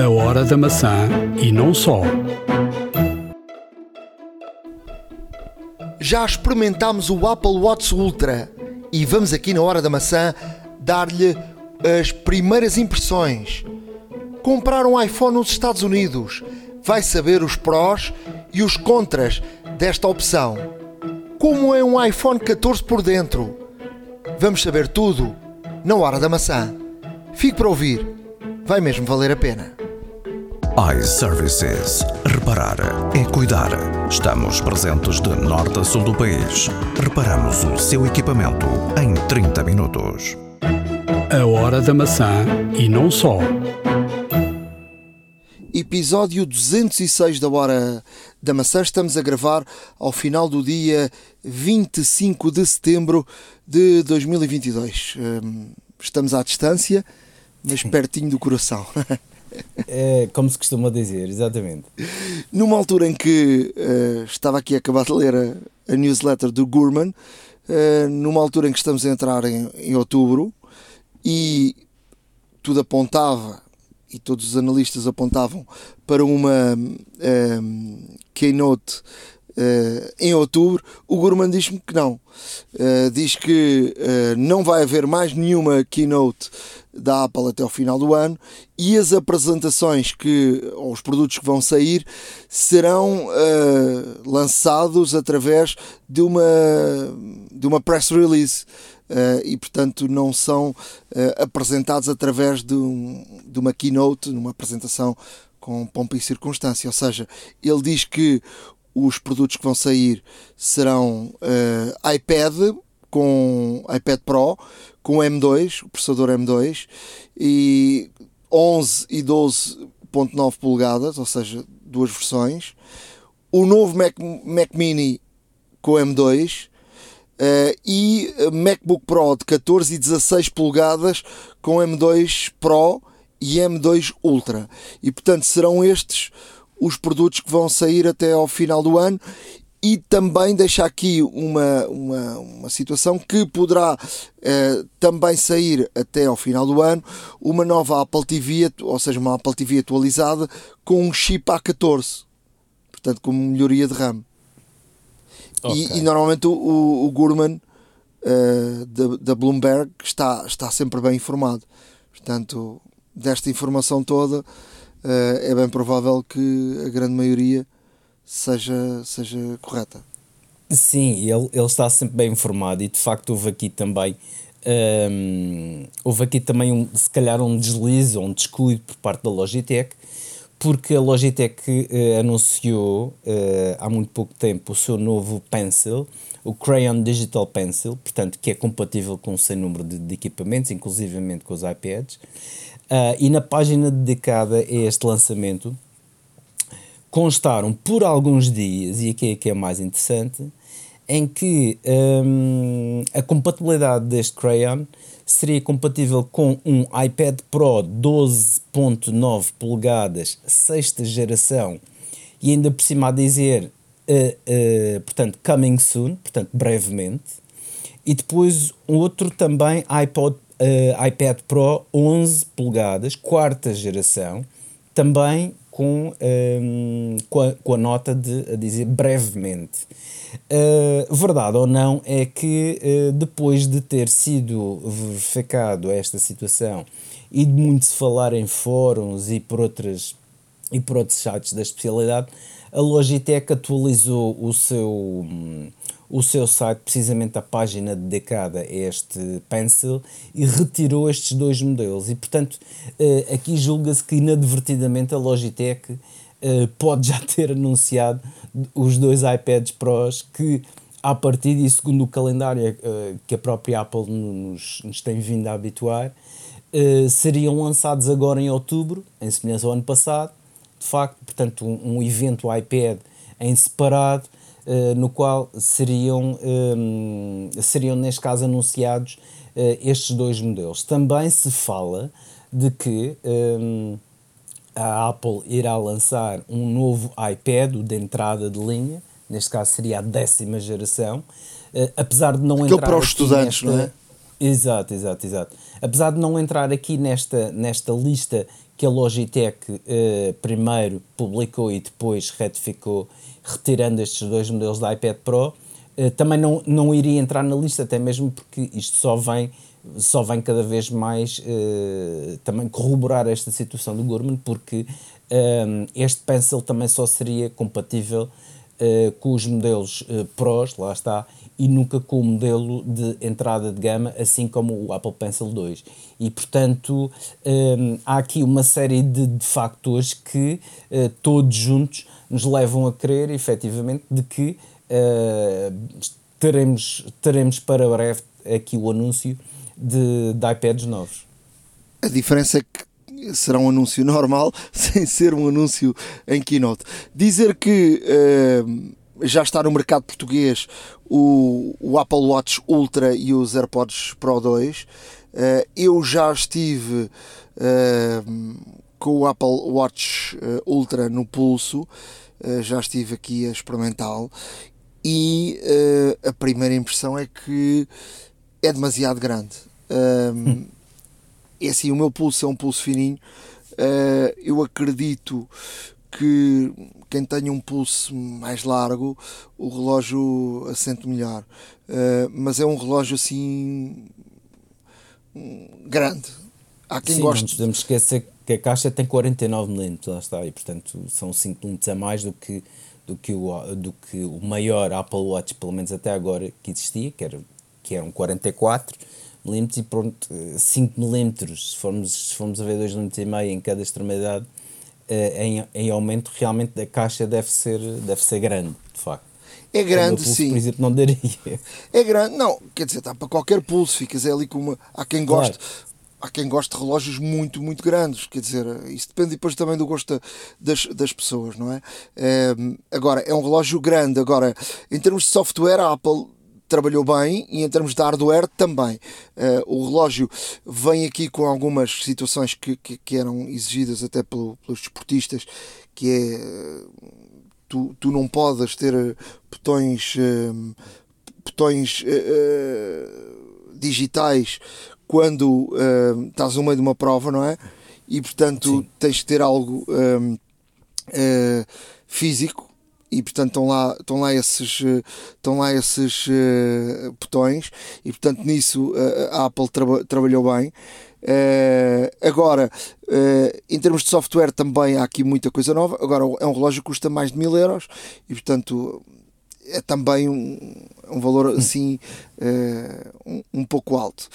A hora da maçã e não só. Já experimentámos o Apple Watch Ultra e vamos aqui na hora da maçã dar-lhe as primeiras impressões. Comprar um iPhone nos Estados Unidos vai saber os prós e os contras desta opção. Como é um iPhone 14 por dentro? Vamos saber tudo na hora da maçã. Fique para ouvir, vai mesmo valer a pena iServices. Reparar é cuidar. Estamos presentes de norte a sul do país. Reparamos o seu equipamento em 30 minutos. A hora da maçã e não só. Episódio 206 da Hora da Maçã. Estamos a gravar ao final do dia 25 de setembro de 2022. Hum, estamos à distância, mas pertinho do coração. É, como se costuma dizer, exatamente. Numa altura em que uh, estava aqui a acabar de ler a, a newsletter do Gurman, uh, numa altura em que estamos a entrar em, em outubro e tudo apontava e todos os analistas apontavam para uma um, eh, keynote uh, em outubro, o Gurman diz-me que não. Uh, diz que uh, não vai haver mais nenhuma keynote da Apple até ao final do ano e as apresentações que, ou os produtos que vão sair serão uh, lançados através de uma, de uma press release. Uh, e portanto não são uh, apresentados através de, um, de uma keynote, numa apresentação com pompa e circunstância. Ou seja, ele diz que os produtos que vão sair serão iPad com iPad Pro com M2, o processador M2, e 11 e 12.9 polegadas, ou seja, duas versões. O novo Mac, Mac Mini com M2 uh, eh, e MacBook Pro de 14 e 16 polegadas com M2 Pro e M2 Ultra. E portanto serão estes os produtos que vão sair até ao final do ano e também deixa aqui uma, uma, uma situação que poderá eh, também sair até ao final do ano uma nova Apple TV, ou seja, uma Apple TV atualizada com um chip A14, portanto, com melhoria de RAM. Okay. E, e, normalmente o, o, o Gurman uh, da, da Bloomberg está, está sempre bem informado. Portanto, desta informação toda, uh, é bem provável que a grande maioria seja, seja correta. Sim, ele, ele está sempre bem informado e de facto houve aqui também um, houve aqui também um, se calhar um deslize ou um descuido por parte da Logitech porque a Logitech uh, anunciou uh, há muito pouco tempo o seu novo pencil, o Crayon Digital Pencil, portanto que é compatível com um sem número de, de equipamentos, inclusivamente com os iPads, uh, e na página dedicada a este lançamento constaram por alguns dias, e aqui é que é mais interessante, em que um, a compatibilidade deste Crayon seria compatível com um iPad Pro 12.9 polegadas, sexta geração, e ainda por cima a dizer, uh, uh, portanto, coming soon, portanto, brevemente, e depois outro também iPod, uh, iPad Pro 11 polegadas, quarta geração, também com, um, com, a, com, a, nota de a dizer brevemente. Uh, verdade ou não é que uh, depois de ter sido verificado esta situação e de muito se falar em fóruns e por outras e por outros sites da especialidade, a Logitech atualizou o seu o seu site, precisamente a página dedicada a este pencil, e retirou estes dois modelos. E, portanto, uh, aqui julga-se que inadvertidamente a Logitech uh, pode já ter anunciado os dois iPads Pros que, à partida e segundo o calendário uh, que a própria Apple nos, nos tem vindo a habituar, seriam lançados agora em outubro, em semelhança ao ano passado. De facto, portanto, um, um evento iPad em separado eh, no qual seriam, ehm, seriam, neste caso, anunciados uh, estes dois modelos. Também se fala de que ehm, a Apple irá lançar um novo iPad, o de entrada de linha, neste caso seria a décima geração, uh, apesar de não Aquele entrar para os estudantes, nesta, não é? Exato, exato, exato. Apesar de não entrar aqui nesta, nesta lista que a Logitech eh, primeiro publicou e depois retificou, retirando estes dois modelos da iPad Pro, eh, também não, não iria entrar na lista, até mesmo porque isto só vem, só vem cada vez mais eh, também corroborar esta situação do Gurman, porque eh, este pencil também só seria compatível com os modelos Pros, lá está, e nunca com o modelo de entrada de gama, assim como o Apple Pencil 2. E, portanto, há aqui uma série de, de factores que todos juntos nos levam a crer, efetivamente, de que uh, teremos, teremos para breve aqui o anúncio de, de iPads novos. A diferença é que será um anúncio normal, sem ser um anúncio em keynote. Dizer que uh, já está no mercado português o, o Apple Watch Ultra e os AirPods Pro 2. Uh, eh, eu já estive uh, com o Apple Watch uh, Ultra no pulso, já estive aqui a experimentá-lo e a primeira impressão é que é demasiado grande. Hum. É assim, o meu pulso é um pulso fininho. eu acredito que quem tenha um pulso mais largo, o relógio assente melhor. Mas é um relógio assim grande. Há quem Sim, goste. Não podemos esquecer que a caixa tem 49 mm, lá está, e portanto são 5 mm a mais do que, do, que o, do que o maior Apple Watch, pelo menos até agora, que existia, que, era, que eram 44 mm e pronto, 5 mm, se formos, se formos a ver 2 mm em cada extremidade, eh, em, em aumento, realmente a caixa deve ser, deve ser grande, de facto. É grande, pulso, sim. Por exemplo, não daria. É grande, não, quer dizer, está para qualquer pulso, ficas ali com uma. Há quem goste. Claro. Há quem goste de relógios muito, muito grandes, quer dizer, isso depende depois também do gosto das, das pessoas, não é? é? Agora, é um relógio grande. Agora, em termos de software, a Apple trabalhou bem e em termos de hardware também. Uh, o relógio vem aqui com algumas situações que, que, que eram exigidas até pelo, pelos desportistas, que é tu, tu não podes ter eh, botões, uh, botões uh, digitais quando estás no meio de uma prova, não é? E portanto Sim. tens de ter algo físico e portanto estão lá, estão lá esses, estão lá esses uh, botões e portanto nisso uh, a Apple traba trabalhou bem. Uh, agora, em termos de software também há aqui muita coisa nova. Agora é um relógio que custa mais de mil euros e portanto é também um, um valor assim um, um, pouco alto.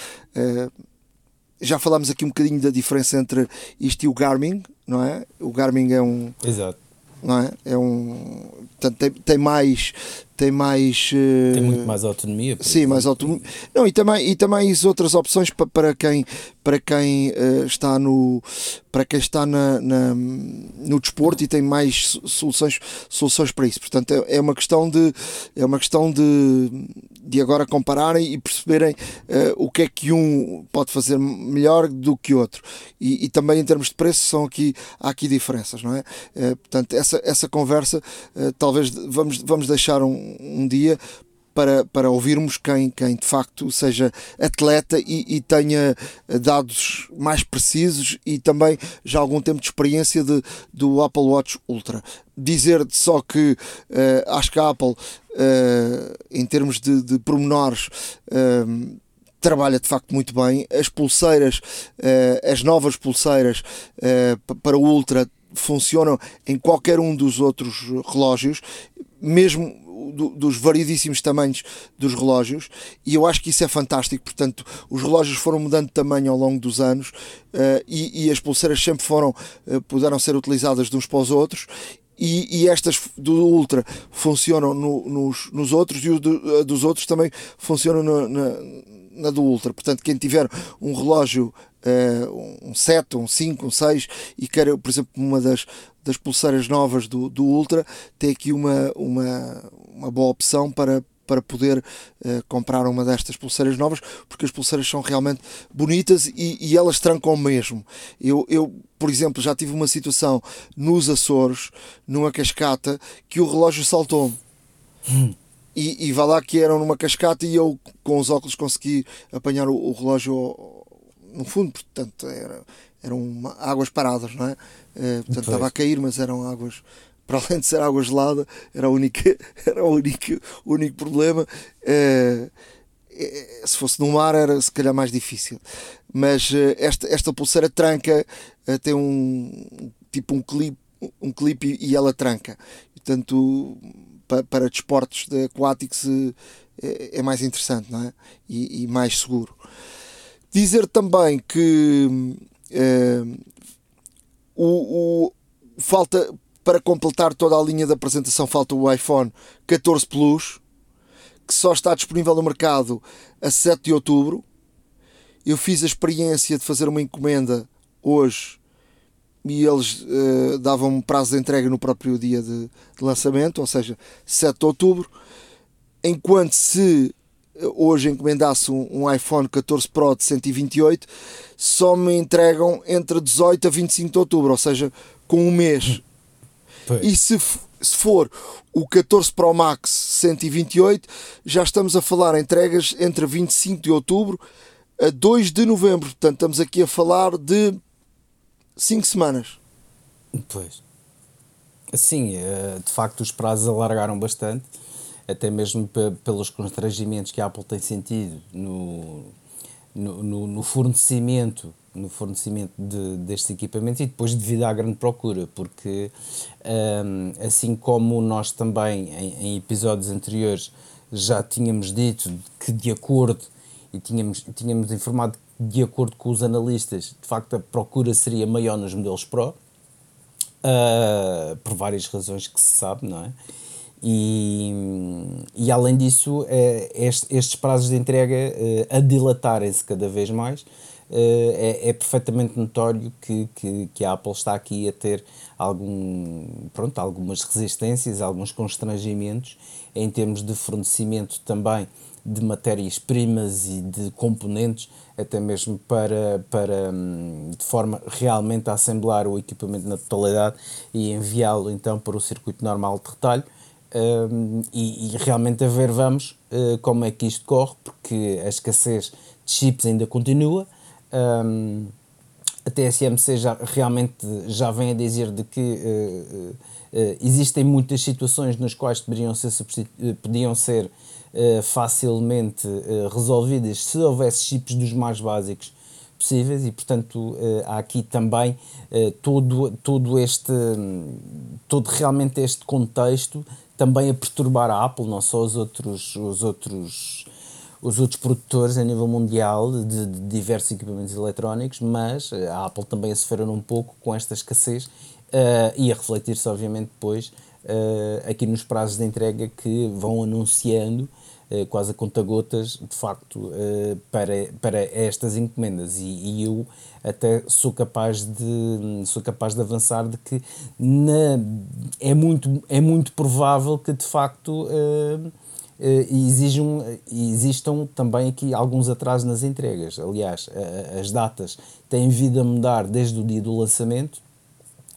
já falámos aqui um bocadinho da diferença entre isto e o Garmin, não é? O Garmin é um, Exato não é? É um. Portanto, tem, tem mais. Tem mais. Uh, tem muito mais autonomia. Sim, exemplo. mais autonomia. Não, e também, e também as outras opções para, para quem, para quem uh, está no. Para quem está na, na, no desporto e tem mais soluções, soluções para isso. Portanto, é, é uma questão de. É uma questão de, de agora compararem e perceberem uh, o que é que um pode fazer melhor do que outro. E, e também em termos de preço são aqui, há aqui diferenças, não é? portanto, essa, essa conversa talvez vamos, vamos deixar um, um dia para, para ouvirmos quem, quem de facto seja atleta e, e, tenha dados mais precisos e também já algum tempo de experiência de, do Apple Watch Ultra. Dizer só que uh, acho que a Apple, uh, em termos de, de pormenores, uh, trabalha de facto muito bem. As pulseiras, as novas pulseiras para o Ultra funcionam em qualquer um dos outros relógios, mesmo do, dos variedíssimos tamanhos dos relógios, e eu acho que isso é fantástico. Portanto, os relógios foram mudando de tamanho ao longo dos anos uh, e, e, as pulseiras sempre foram, uh, puderam ser utilizadas de uns para os outros. E, e estas do Ultra funcionam no, nos, nos outros e os do, dos outros também funcionam na, na, na do Ultra. Portanto, quem tiver um relógio uh, um 7, um 5, um 6 e quer, por exemplo, uma das, das pulseiras novas do, do Ultra, tem aqui uma, uma, uma boa opção para, para poder uh, comprar uma destas pulseiras novas, porque as pulseiras são realmente bonitas e, e, elas trancam mesmo. Eu, eu, por exemplo, já tive uma situação nos Açores, numa cascata, que o relógio saltou-me. Hum. e, e vá lá que eram numa cascata e eu com os óculos consegui apanhar o, o relógio no fundo, portanto era, eram águas paradas, não é? Uh, portanto estava a cair, mas eram águas, para além de ser água gelada, era, a única, era o único, o único problema. Uh, se fosse no mar era se calhar mais difícil. Mas uh, esta, esta pulseira tranca, tem um tipo um clipe, um clipe e ela tranca. Portanto, para, para desportos de aquáticos é, é, mais interessante não é? e, e mais seguro. Dizer também que o, o, falta para completar toda a linha de apresentação falta o iPhone 14 Plus que só está disponível no mercado a 7 de outubro. Eu fiz a experiência de fazer uma encomenda hoje e eles uh, davam um prazo de entrega no próprio dia de, de, lançamento, ou seja, 7 de outubro. Enquanto se eh, hoje encomendasse um, um, iPhone 14 Pro de 128, só me entregam entre 18 a 25 de outubro, ou seja, com um mês. Pois. E se, se for o 14 Pro Max 128, já estamos a falar entregas entre 25 de outubro a 2 de novembro. Portanto, estamos aqui a falar de 5 semanas. Pois. Sim, eh, de facto os prazos alargaram bastante, até mesmo pelos constrangimentos que a Apple tem sentido no, no, no fornecimento no fornecimento de, destes equipamentos e depois devido à grande procura, porque um, ehm, assim como nós também em, em, episódios anteriores já tínhamos dito que de acordo e tínhamos, tínhamos informado de acordo com os analistas, de facto a procura seria maior nos modelos Pro, uh, por várias razões que se sabe, não é? E, e além disso, é, este, estes prazos de entrega uh, a dilatarem-se cada vez mais, é, é, perfeitamente notório que, que, que, a Apple está aqui a ter algum, pronto, algumas resistências, alguns constrangimentos em termos de fornecimento também de matérias-primas e de componentes, até mesmo para, para hum, de forma realmente a assemblar o equipamento na totalidade e enviá-lo então para o circuito normal de retalho. Um, e, e, realmente a ver vamos uh, como é que isto corre, porque a escassez de chips ainda continua. Um, a TSMC já, realmente já vem a dizer de que uh, uh, existem muitas situações nas quais poderiam ser, podiam ser uh, facilmente resolvidas se houvesse chips dos mais básicos possíveis e portanto há aqui também todo, todo este todo realmente este contexto também a perturbar a Apple, não só os outros os outros os outros produtores a nível mundial de, de diversos equipamentos eletrónicos, mas a Apple também a sofrer um pouco com esta escassez uh, e a refletir-se obviamente depois uh, aqui nos prazos de entrega que vão anunciando eh, quase a conta-gotas, de facto, para, para estas encomendas. E, e, eu até sou capaz de, sou capaz de avançar de que na, é, muito, é muito provável que, de facto, uh, exijam, existam também aqui alguns atrasos nas entregas. Aliás, as datas têm vindo a mudar desde o dia do lançamento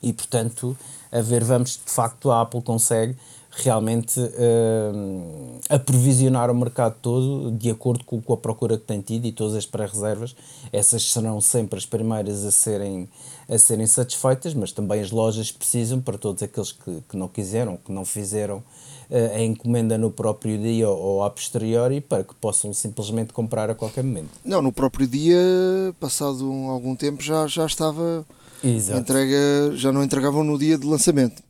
e, portanto, a ver, vamos, de facto, a Apple consegue realmente uh, aprovisionar o mercado todo de acordo com, com, a procura que tem tido e todas as pré-reservas, essas serão sempre as primeiras a serem, a serem satisfeitas, mas também as lojas precisam para todos aqueles que, que não quiseram, que não fizeram uh, a encomenda no próprio dia ou, ou a posteriori, para que possam simplesmente comprar a qualquer momento. Não, no próprio dia, passado algum tempo, já, já estava Exato. entrega, já não entregavam no dia de lançamento.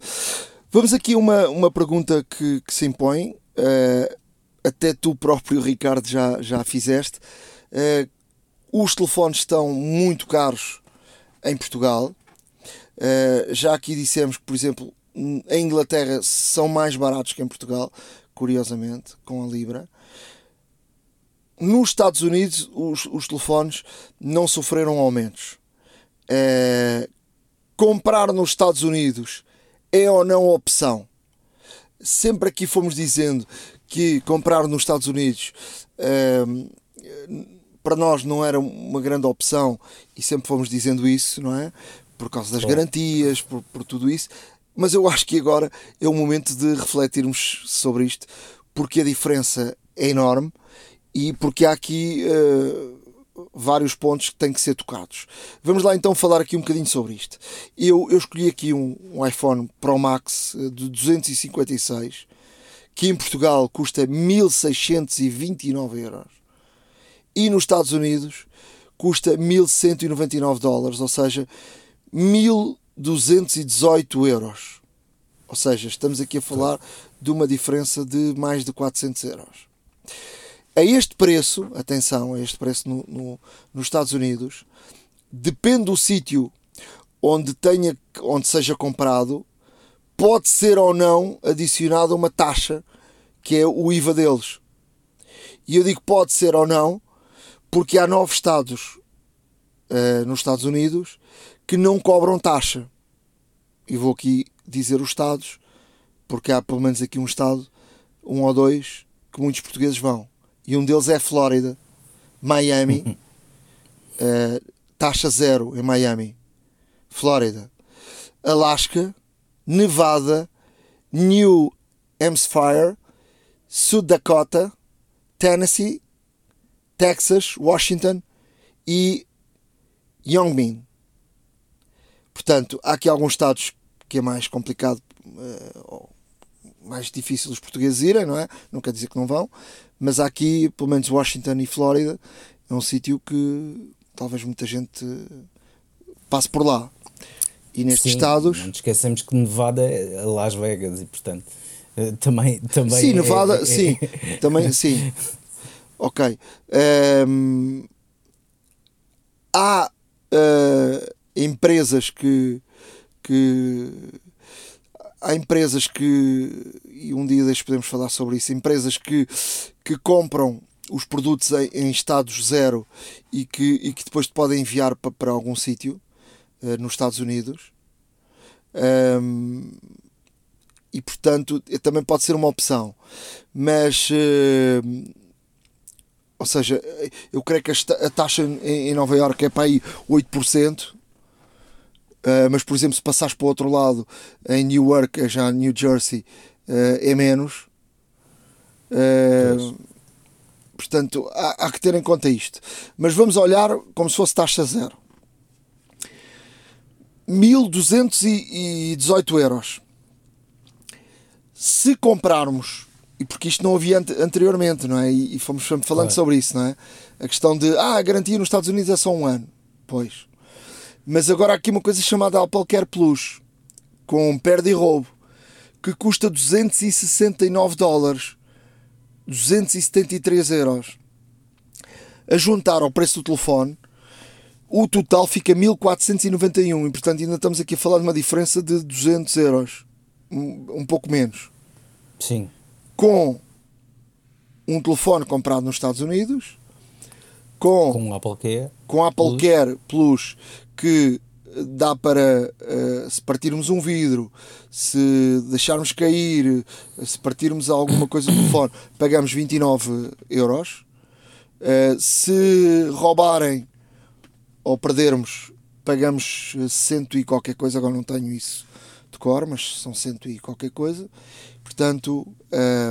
Vamos aqui a uma, uma pergunta que, que se impõe, uh, até tu próprio, Ricardo, já, já fizeste. Uh, os telefones estão muito caros em Portugal. Uh, já aqui dissemos que, por exemplo, em Inglaterra são mais baratos que em Portugal, curiosamente, com a Libra. Nos Estados Unidos, os, os telefones não sofreram aumentos. comprar nos Estados Unidos é ou não opção? Sempre aqui fomos dizendo que comprar nos Estados Unidos ehm, para nós não era uma grande opção e sempre fomos dizendo isso, não é? Por causa das garantias, por, por tudo isso. Mas eu acho que agora é o momento de refletirmos sobre isto, porque a diferença é enorme e porque há aqui uh, vários pontos que têm que ser tocados. Vamos lá então falar aqui um bocadinho sobre isto. Eu, eu escolhi aqui um, um iPhone Pro Max eh, de 256 que em Portugal custa 1629 euros e nos Estados Unidos custa 1199 dólares, ou seja, 1218 euros. Ou seja, estamos aqui a falar de uma diferença de mais de 400 euros. A este preço, atenção, a este preço no, no, nos Estados Unidos, depende do sítio onde, tenha, onde seja comprado, pode ser ou não adicionada uma taxa que é o IVA deles. E eu digo pode ser ou não, porque há nove estados uh, nos Estados Unidos que não cobram taxa. E vou aqui dizer os estados, porque há pelo menos aqui um estado, um ou dois, que muitos portugueses vão. E um deles é Flórida, Miami, uh, taxa zero em Miami, Flórida, Alaska, Nevada, New Hampshire, South Dakota, Tennessee, Texas, Washington. E Yongmin. Portanto, há aqui alguns estados que é mais complicado, uh, mais difícil os portugueses irem, não é? Não quer dizer que não vão, mas aqui, pelo menos Washington e Flórida, é um sítio que talvez muita gente passe por lá. E nestes Sim, estados. Não esquecemos que Nevada é Las Vegas e, portanto, eh, também. também sim, é, Nevada, é, sim, é, também, sim. Ok. Um, há uh, empresas que, que. Há empresas que. E um dia deixe podemos falar sobre isso. Empresas que, que compram os produtos em, em estados zero e que, e que depois te podem enviar para, para algum sítio uh, nos Estados Unidos. Um, e portanto também pode ser uma opção. Mas uh, ou seja, eu creio que a taxa em Nova Iorque é para aí 8%, uh, mas por exemplo, se passares para o outro lado, em Newark, já New Jersey, uh, é menos. Uh, portanto, há, há, que ter em conta isto. Mas vamos olhar como se fosse taxa zero. 1218 euros. Se comprarmos e porque isto não havia anteriormente, não é? E, fomos falando claro. sobre isso, não é? A questão de, ah, a garantia nos Estados Unidos é só um ano. Pois. Mas agora há aqui uma coisa chamada Apple Care Plus, com perde e roubo, que custa 269 dólares, 273 euros. A juntar ao preço do telefone, o total fica 1491 e portanto ainda estamos aqui a falar de uma diferença de 200 euros, um, um pouco menos. Sim com um telefone comprado nos Estados Unidos, com, com Apple Care, com Apple Plus. Care Plus que dá para uh, se partirmos um vidro, se deixarmos cair, se partirmos alguma coisa do telefone, pagamos 29 euros. Uh, se roubarem ou perdermos, pagamos cento e qualquer coisa, agora não tenho isso de cor, mas são cento e qualquer coisa. Portanto,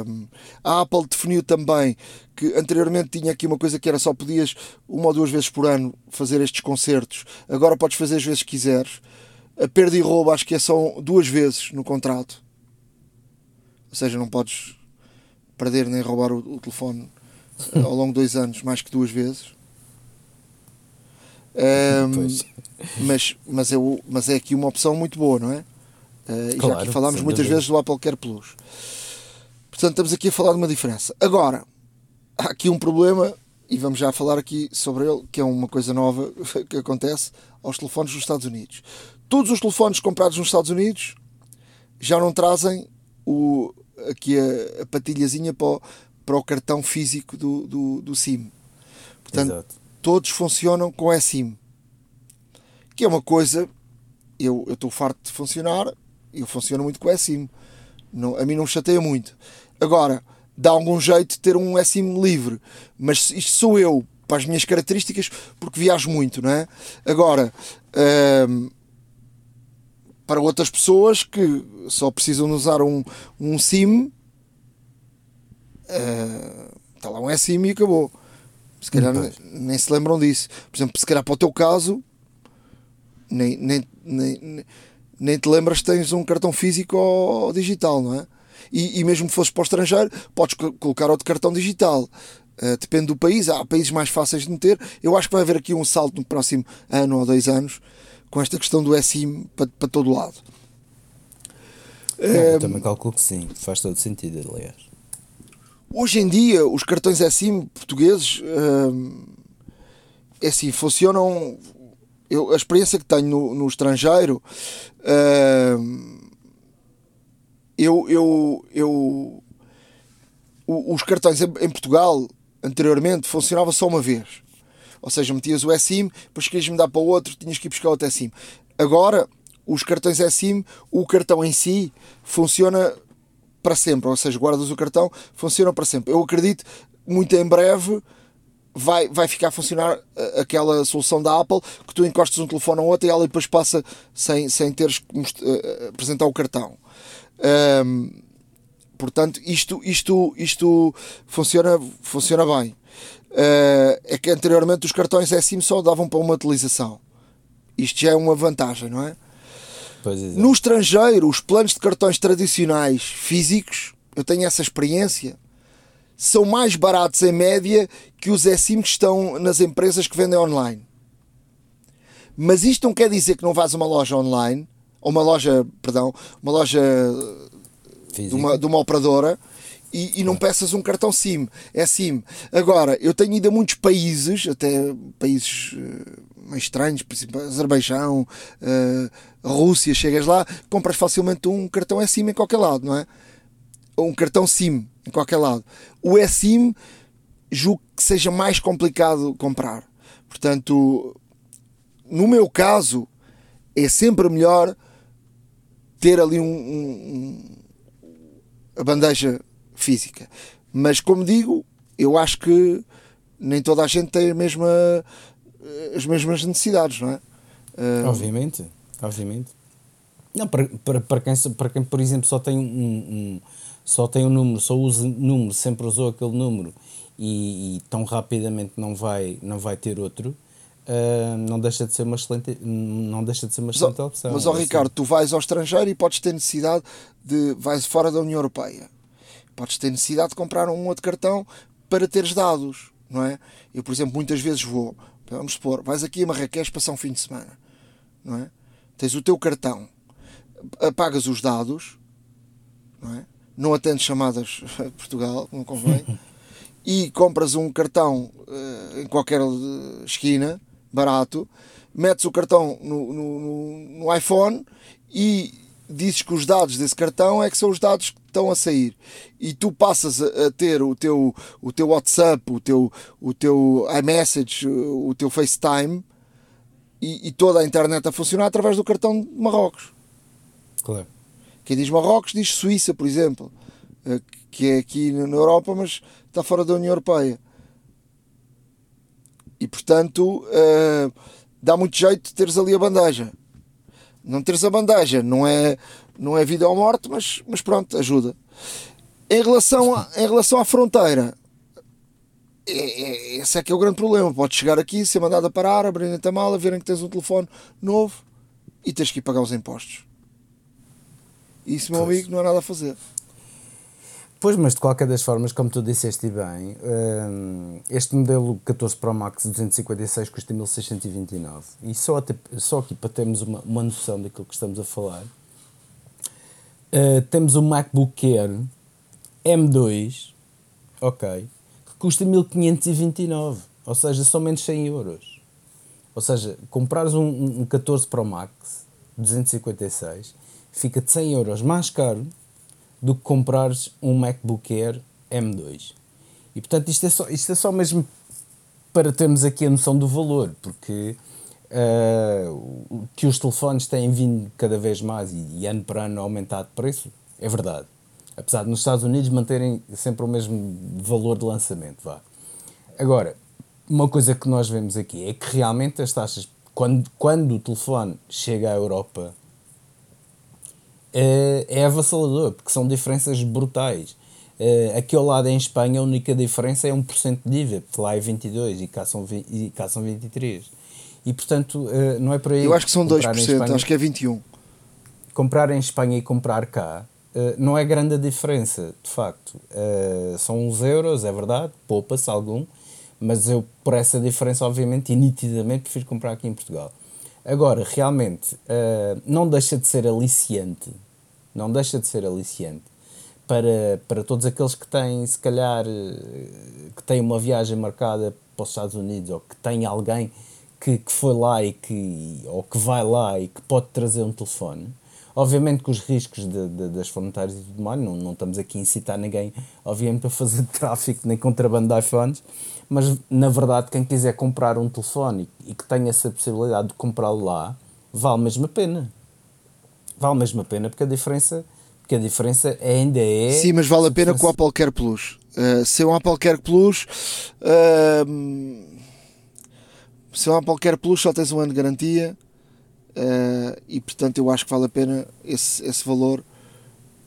um, a Apple definiu também que anteriormente tinha aqui uma coisa que era só podias uma ou duas vezes por ano fazer estes concertos, agora podes fazer as vezes que quiseres. A perda e roubo acho que é só duas vezes no contrato. Ou seja, não podes perder nem roubar o, o telefone eh, ao longo de dois anos mais que duas vezes. Um, mas, mas, é, mas é aqui uma opção muito boa, não é? Uh, e claro, já aqui falámos muitas dúvida. vezes do Apple Care Plus. Portanto, estamos aqui a falar de uma diferença. Agora, há aqui um problema, e vamos já falar aqui sobre ele, que é uma coisa nova que acontece aos telefones dos Estados Unidos. Todos os telefones comprados nos Estados Unidos já não trazem o, aqui a, a patilhazinha para o, para o cartão físico do, do, do SIM. Portanto, Exato. todos funcionam com eSIM. Que é uma coisa, eu estou farto de funcionar, eu funciono muito com o eSIM. Não, a mim não me chateia muito. Agora, dá algum jeito de ter um eSIM livre. Mas isto sou eu, para as minhas características, porque viajo muito, não é? Agora, hum, para outras pessoas que só precisam de usar um, um SIM, está lá um SIM e acabou. Se calhar nem, nem se lembram disso. Por exemplo, se calhar para o teu caso, nem, nem, nem, nem te lembras que tens um cartão físico ou digital, não é? E, e mesmo que fosses para o estrangeiro, podes colocar outro cartão digital. Uh, depende do país, há países mais fáceis de meter. Eu acho que vai haver aqui um salto no próximo ano ou dois anos com esta questão do SIM para, para todo lado. Não, eu também calculo que sim, faz todo sentido, aliás. Hoje em dia, os cartões SIM portugueses é assim, funcionam. Eu, a experiência que tenho no, no estrangeiro, eu, eu, eu, os cartões em Portugal anteriormente funcionava só uma vez. Ou seja, metias o SIM, depois querias mudar para outro, tinhas que ir buscar outro SIM. Agora, os cartões SIM, o cartão em si funciona para sempre, ou seja, guardas o cartão, funciona para sempre. Eu acredito muito em breve vai, vai ficar a funcionar eh, aquela solução da Apple que tu encostas um telefone ao outro e ela depois passa sem, sem teres que uh, apresentar o cartão. Um, portanto, isto, isto, isto funciona, funciona bem. Uh, é que anteriormente os cartões SIM só davam para uma utilização. Isto já é uma vantagem, não é? No estrangeiro, os planos de cartões tradicionais físicos, eu tenho essa experiência, são mais baratos em média que os SIM que estão nas empresas que vendem online. Mas isto não quer dizer que não vás a uma loja online, ou uma loja, perdão, uma loja de uma, de uma operadora e, e, não peças um cartão SIM. É SIM. Agora, eu tenho ido a muitos países, até países uh, mais estranhos, por exemplo, Azerbaijão, uh, Rússia, chegas lá, compras facilmente um cartão SIM em qualquer lado, não é? Ou um cartão SIM em qualquer lado. O SIM julgo que seja mais complicado comprar. Portanto, no meu caso, é sempre melhor ter ali um, um, a bandeja física. Mas como digo, eu acho que nem toda a gente tem a mesma, as mesmas necessidades, não é? Uh... Obviamente, obviamente. Não, para, para, para, quem, para quem, por exemplo, só tem um, um só tem um número, só usa número, sempre usou aquele número e, e tão rapidamente não vai, não vai ter outro, uh, não deixa de ser uma excelente, não deixa de ser uma excelente mas, opção. Mas, ó, Ricardo, tu vais ao estrangeiro e podes ter necessidade de. vais fora da União Europeia podes ter necessidade de comprar um outro cartão para teres dados, não é? Eu, por exemplo, muitas vezes vou, vamos supor, vais aqui a Marrakech passar um fim de semana, não é? Tens o teu cartão, apagas os dados, não é? Não atendes chamadas de Portugal, não convém, e compras um cartão uh, em qualquer eh, esquina, barato, metes o cartão no, no, no, iPhone e dizes que os dados desse cartão é que são os dados que estão a sair e tu passas a, a ter o teu, o teu WhatsApp, o teu, o teu iMessage, o teu FaceTime e, e toda a internet a funcionar através do cartão de Marrocos. Claro. Quem diz Marrocos diz Suíça, por exemplo, eh, que é aqui na Europa, mas está fora da União Europeia. E portanto, uh, dá muito jeito de teres ali a bandeja não teres a bandeja não é, não é vida ou morte, mas, mas pronto, ajuda. Em relação, a, em relação à fronteira, é, é, esse é que é o grande problema. Podes chegar aqui, ser mandado a parar, abrirem a mala, verem que tens um telefone novo e tens que ir pagar os impostos. Isso, meu amigo, não há nada a fazer. Pois, mas de qualquer das formas, como tu disseste bem, um, este modelo 14 Pro Max 256 custa 1629. E só, até, só aqui para termos uma, uma noção daquilo que estamos a falar, uh, temos o MacBook Air M2, ok, que custa 1529, ou seja, são menos 100 euros. Ou seja, comprares um, um 14 Pro Max 256 fica de 100 euros mais caro do que comprares um MacBook Air M2. E portanto isto é só, isto é só mesmo para termos aqui a noção do valor, porque uh, que os telefones têm vindo cada vez mais e, e ano para ano aumentar de preço, é verdade. Apesar de nos Estados Unidos manterem sempre o mesmo valor de lançamento. Vá. Agora, uma coisa que nós vemos aqui é que realmente as taxas, quando, quando o telefone chega à Europa é, é avassalador, porque são diferenças brutais. Uh, aqui ao lado em Espanha a única diferença é 1% de IVA, porque lá é 22 e cá são, 20, e cá são 23. E portanto, uh, não é por aí. Eu acho que são 2%, Espanha, acho que é 21%. Comprar em Espanha e comprar cá uh, não é grande a diferença, de facto. são uns euros, é verdade, poupa-se algum, mas eu, por essa diferença, obviamente, e nitidamente, prefiro comprar aqui em Portugal. Agora, realmente, não deixa de ser aliciante, não deixa de ser aliciante para, para todos aqueles que têm, se calhar, eh, que têm uma viagem marcada para os Estados Unidos ou que têm alguém que, que foi lá e que, ou que vai lá e que pode trazer um telefone. Obviamente que os riscos de, de, das fronteiras e tudo mais, não, não estamos aqui a incitar ninguém, obviamente, a fazer tráfico nem contrabando de iPhones, mas na verdade, quem quiser comprar um telefone e, e que tenha essa possibilidade de comprá-lo lá, vale mesmo a pena. Vale mesmo a pena, porque a diferença porque a diferença ainda é. Sim, mas vale a pena com o Apple Care Plus. Uh, se é um Apple Care Plus. Uh, se é um Apple Care Plus só tens um ano de garantia. Uh, e portanto eu acho que vale a pena esse, esse valor.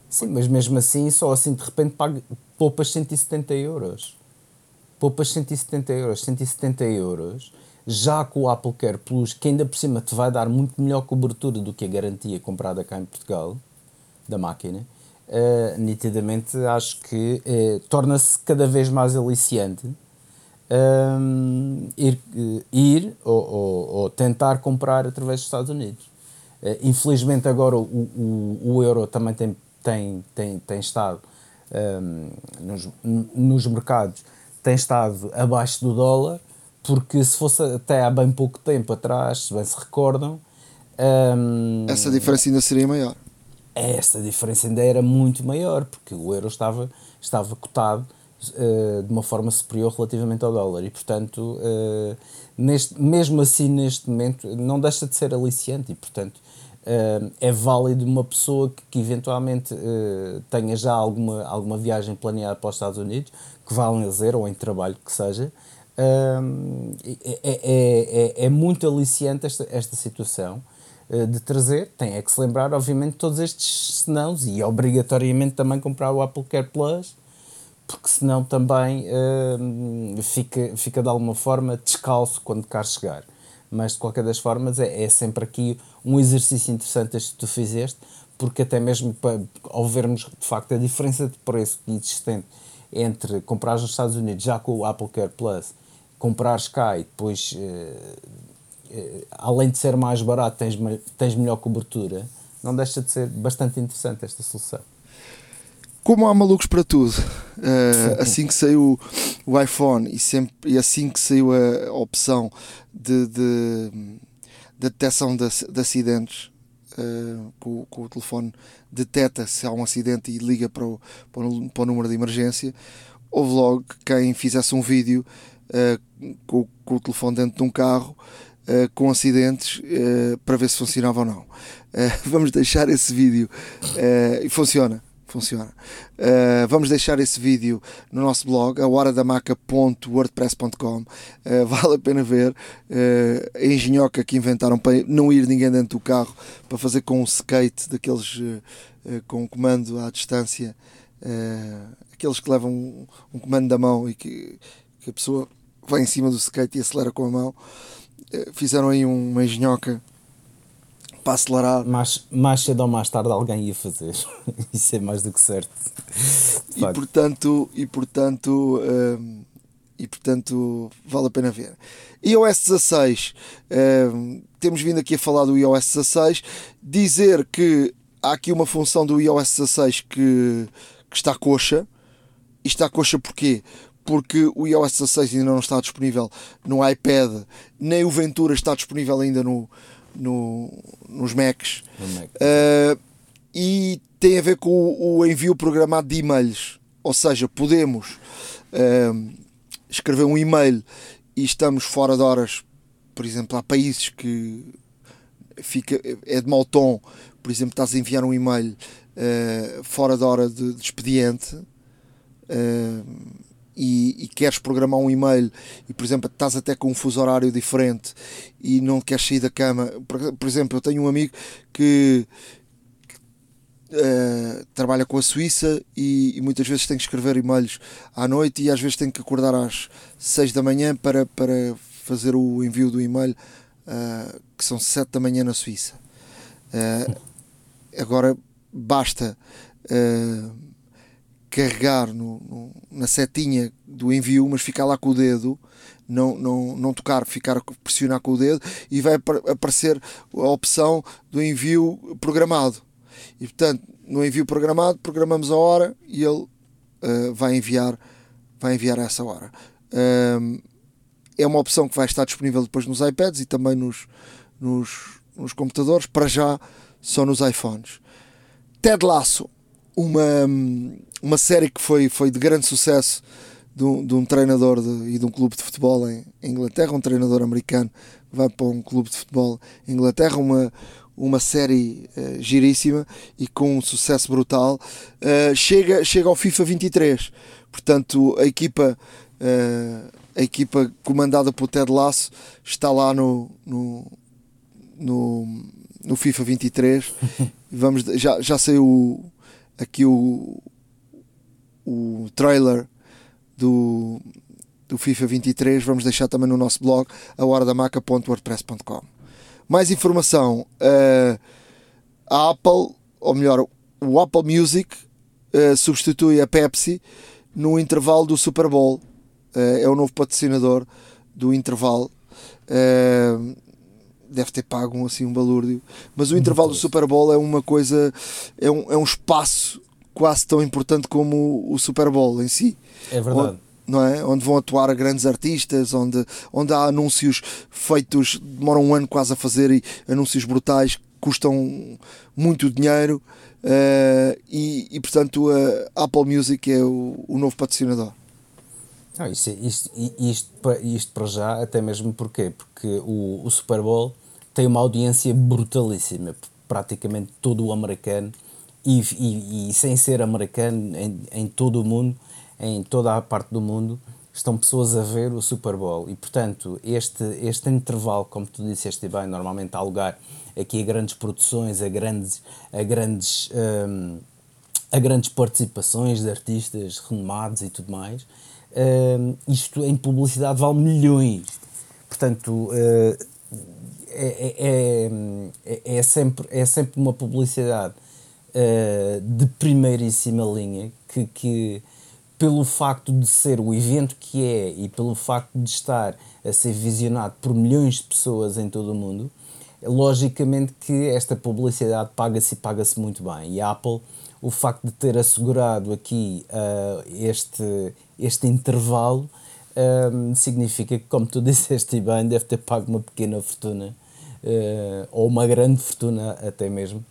Sim, mas mesmo assim, só assim de repente paga, poupas 170 euros. Poupas 170 euros. 170 euros já com o Apple Care Plus, que ainda por cima te vai dar muito melhor cobertura do que a garantia comprada cá em Portugal da máquina, uh, nitidamente acho que uh, torna-se cada vez mais aliciante um, ir, uh, ir ou, ou, ou, tentar comprar através dos Estados Unidos. infelizmente agora o, o, o, euro também tem, tem, tem, tem estado um, nos, nos mercados tem estado abaixo do dólar porque se fosse até há bem pouco tempo atrás, se bem se recordam, um, essa diferença ainda seria maior esta diferença ainda era muito maior, porque o euro estava, estava cotado uh, de uma forma superior relativamente ao dólar e, portanto, uh, neste, mesmo assim, neste momento, não deixa de ser aliciante e, portanto, uh, é válido uma pessoa que, que eventualmente tenha já alguma, alguma viagem planeada para os Estados Unidos, que vá a lazer ou em trabalho que seja. É, é, é, é, muito aliciante esta, esta situação eh, de trazer, tem é que se lembrar, obviamente, todos estes senãos e obrigatoriamente também comprar o Apple Care Plus, porque senão também fica, fica de alguma forma descalço quando cá chegar. Mas de qualquer das formas, é, é sempre aqui um exercício interessante este que tu fizeste, porque até mesmo para, ao vermos de facto a diferença de preço existente entre comprar nos Estados Unidos já com o Apple Care Plus, comprar e depois uh, eh, além de ser mais barato, tens, tens melhor cobertura, não deixa de ser bastante interessante esta solução. Como há malucos para tudo, uh, assim que saiu o iPhone e, sempre, e assim que saiu a opção de, de, de detecção de, de acidentes, uh, com, com, o telefone detecta se há um acidente e liga para o, para o, para o número de emergência, houve logo quem fizesse um vídeo uh, com, com o telefone dentro de um carro uh, com acidentes para ver se funcionava ou não. Vamos deixar esse vídeo e funciona. Funciona. vamos deixar esse vídeo no nosso blog, a horadamaca.wordpress.com. vale a pena ver a engenhoca que inventaram para não ir ninguém dentro do carro para fazer com um skate daqueles com um comando à distância, aqueles que levam um, um comando da mão e que, que a pessoa vai em cima do skate e acelera com a mão. Eh, fizeram aí uma engenhoca para acelerar. Mais, mais cedo ou mais tarde alguém ia fazer. Isso é mais do que certo. E portanto, e portanto, um, e portanto vale a pena ver. iOS 16, um, temos vindo aqui a falar do iOS 16, dizer que há aqui uma função do iOS 16 que, que está coxa. E está coxa porquê? porque o iOS 16 ainda não está disponível no iPad, nem o Ventura está disponível ainda no, no nos Macs. No Mac. uh, e tem a ver com o, o, envio programado de e-mails. Ou seja, podemos uh, escrever um e-mail e estamos fora de horas, por exemplo, há países que fica, é de mau tom, por exemplo, estás a enviar um e-mail uh, fora da hora de, de expediente. Uh, e, e, queres programar um e-mail e, por exemplo, estás até com um fuso horário diferente e não queres sair da cama. Por, por exemplo, eu tenho um amigo que uh, trabalha com a Suíça e, e, muitas vezes tem que escrever e-mails à noite e às vezes tem que acordar às 6 da manhã para, para fazer o envio do e-mail, uh, que são 7 da manhã na Suíça. Uh, agora basta carregar no, no, na setinha do envio, mas ficar lá com o dedo, não, não, não tocar, ficar pressionar com o dedo e vai aparecer a opção do envio programado. E portanto, no envio programado, programamos a hora e ele uh, vai enviar vai enviar a essa hora. É uma opção que vai estar disponível depois nos iPads e também nos, nos, nos computadores, para já só nos iPhones. Ted Lasso, uma, uma série que foi, foi de grande sucesso de um, de um treinador de, e de um clube de futebol em, Inglaterra, um treinador americano vai para um clube de futebol em Inglaterra, uma, uma série uh, giríssima e com um sucesso brutal, uh, chega, chega ao FIFA 23. Portanto, a equipa, uh, a equipa comandada por Ted Lasso está lá no, no, no, no FIFA 23. Vamos, já, já saiu aqui o, o trailer do, do FIFA 23. Vamos deixar também no nosso blog, ahoradamaca.wordpress.com. Mais informação: uh, a Apple, ou melhor, o Apple Music uh, substitui a Pepsi no intervalo do Super Bowl. Uh, é o novo patrocinador do intervalo. Deve ter pago assim um balúrdio. Mas o intervalo do Super Bowl é uma coisa, é um, é um espaço quase tão importante como o Super Bowl em si. É verdade não é? Onde vão atuar grandes artistas, onde, onde há anúncios feitos, demoram um ano quase a fazer e anúncios brutais custam muito dinheiro uh, e, e, portanto a Apple Music é o, o novo patrocinador. Não, isto, isto, isto, isto, para já, até mesmo porquê? Porque o, o Super Bowl tem uma audiência brutalíssima, praticamente todo o americano e, e, e sem ser americano em, em todo o mundo em toda a parte do mundo estão pessoas a ver o Super Bowl. E portanto este este intervalo como tu disseste bem normalmente há lugar aqui a grandes produções a grandes a grandes um, a grandes participações de artistas renomados e tudo mais. Um, isto em publicidade vale milhões. Portanto uh, é, é, é, é, sempre é sempre uma publicidade uh, de primeiríssima linha que, que pelo facto de ser o evento que é e pelo facto de estar a ser visionado por milhões de pessoas em todo o mundo, logicamente que esta publicidade paga-se e paga-se muito bem. E a Apple, o facto de ter assegurado aqui uh, este, este intervalo, uh, significa que, como tu disseste bem, deve ter pago uma pequena fortuna, uh, ou uma grande fortuna até mesmo,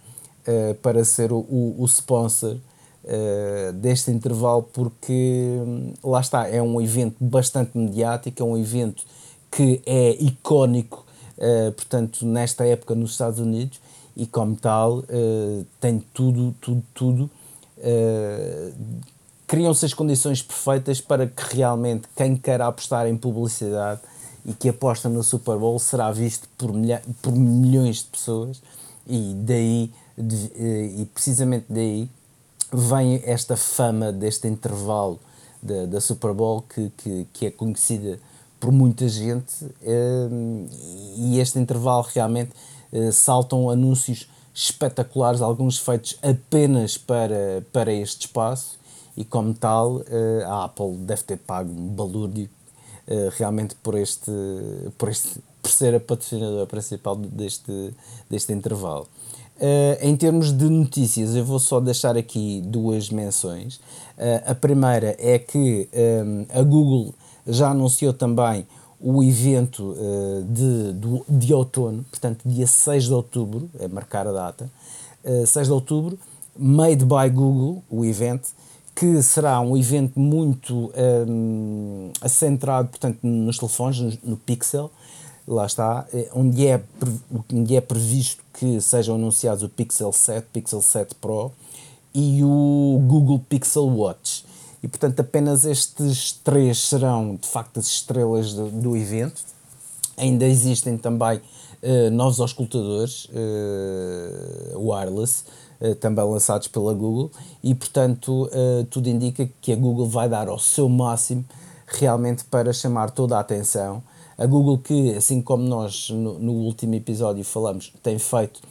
para ser o, o, o sponsor uh, deste intervalo, porque hum, lá está, é um evento bastante mediático, é um evento que é icónico, uh, portanto, nesta época nos Estados Unidos e, como tal, uh, tem tudo, tudo, tudo. Criam-se as condições perfeitas para que realmente quem quer apostar em publicidade e que aposta no Super Bowl será visto por, milha por milhões de pessoas. E daí de, e precisamente daí vem esta fama deste intervalo da, da Super Bowl que, que, que, é conhecida por muita gente um, e este intervalo realmente uh, saltam anúncios espetaculares, alguns feitos apenas para, para este espaço. E como tal uh, a Apple deve ter pago um balúrdio realmente por este, por este por ser a patrocinadora principal deste, deste intervalo. Uh, em termos de notícias, eu vou só deixar aqui duas menções. Uh, a primeira é que um, eh, a Google já anunciou também o evento uh, de, de, de, outono, portanto, dia 6 de outubro, é marcar a data, 6 de outubro, Made by Google, o evento, que será um evento muito um, centrado, portanto, nos telefones, no, no Pixel, lá está, eh, onde é, onde é previsto que sejam anunciados o Pixel 7, Pixel 7 Pro e o Google Pixel Watch. E portanto, apenas estes três serão de facto as estrelas do, do evento. Ainda existem também uh, novos auscultadores uh, wireless também lançados pela Google, e portanto tudo indica que a Google vai dar ao seu máximo realmente para chamar toda a atenção. A Google, que assim como nós no, último episódio falamos, tem feito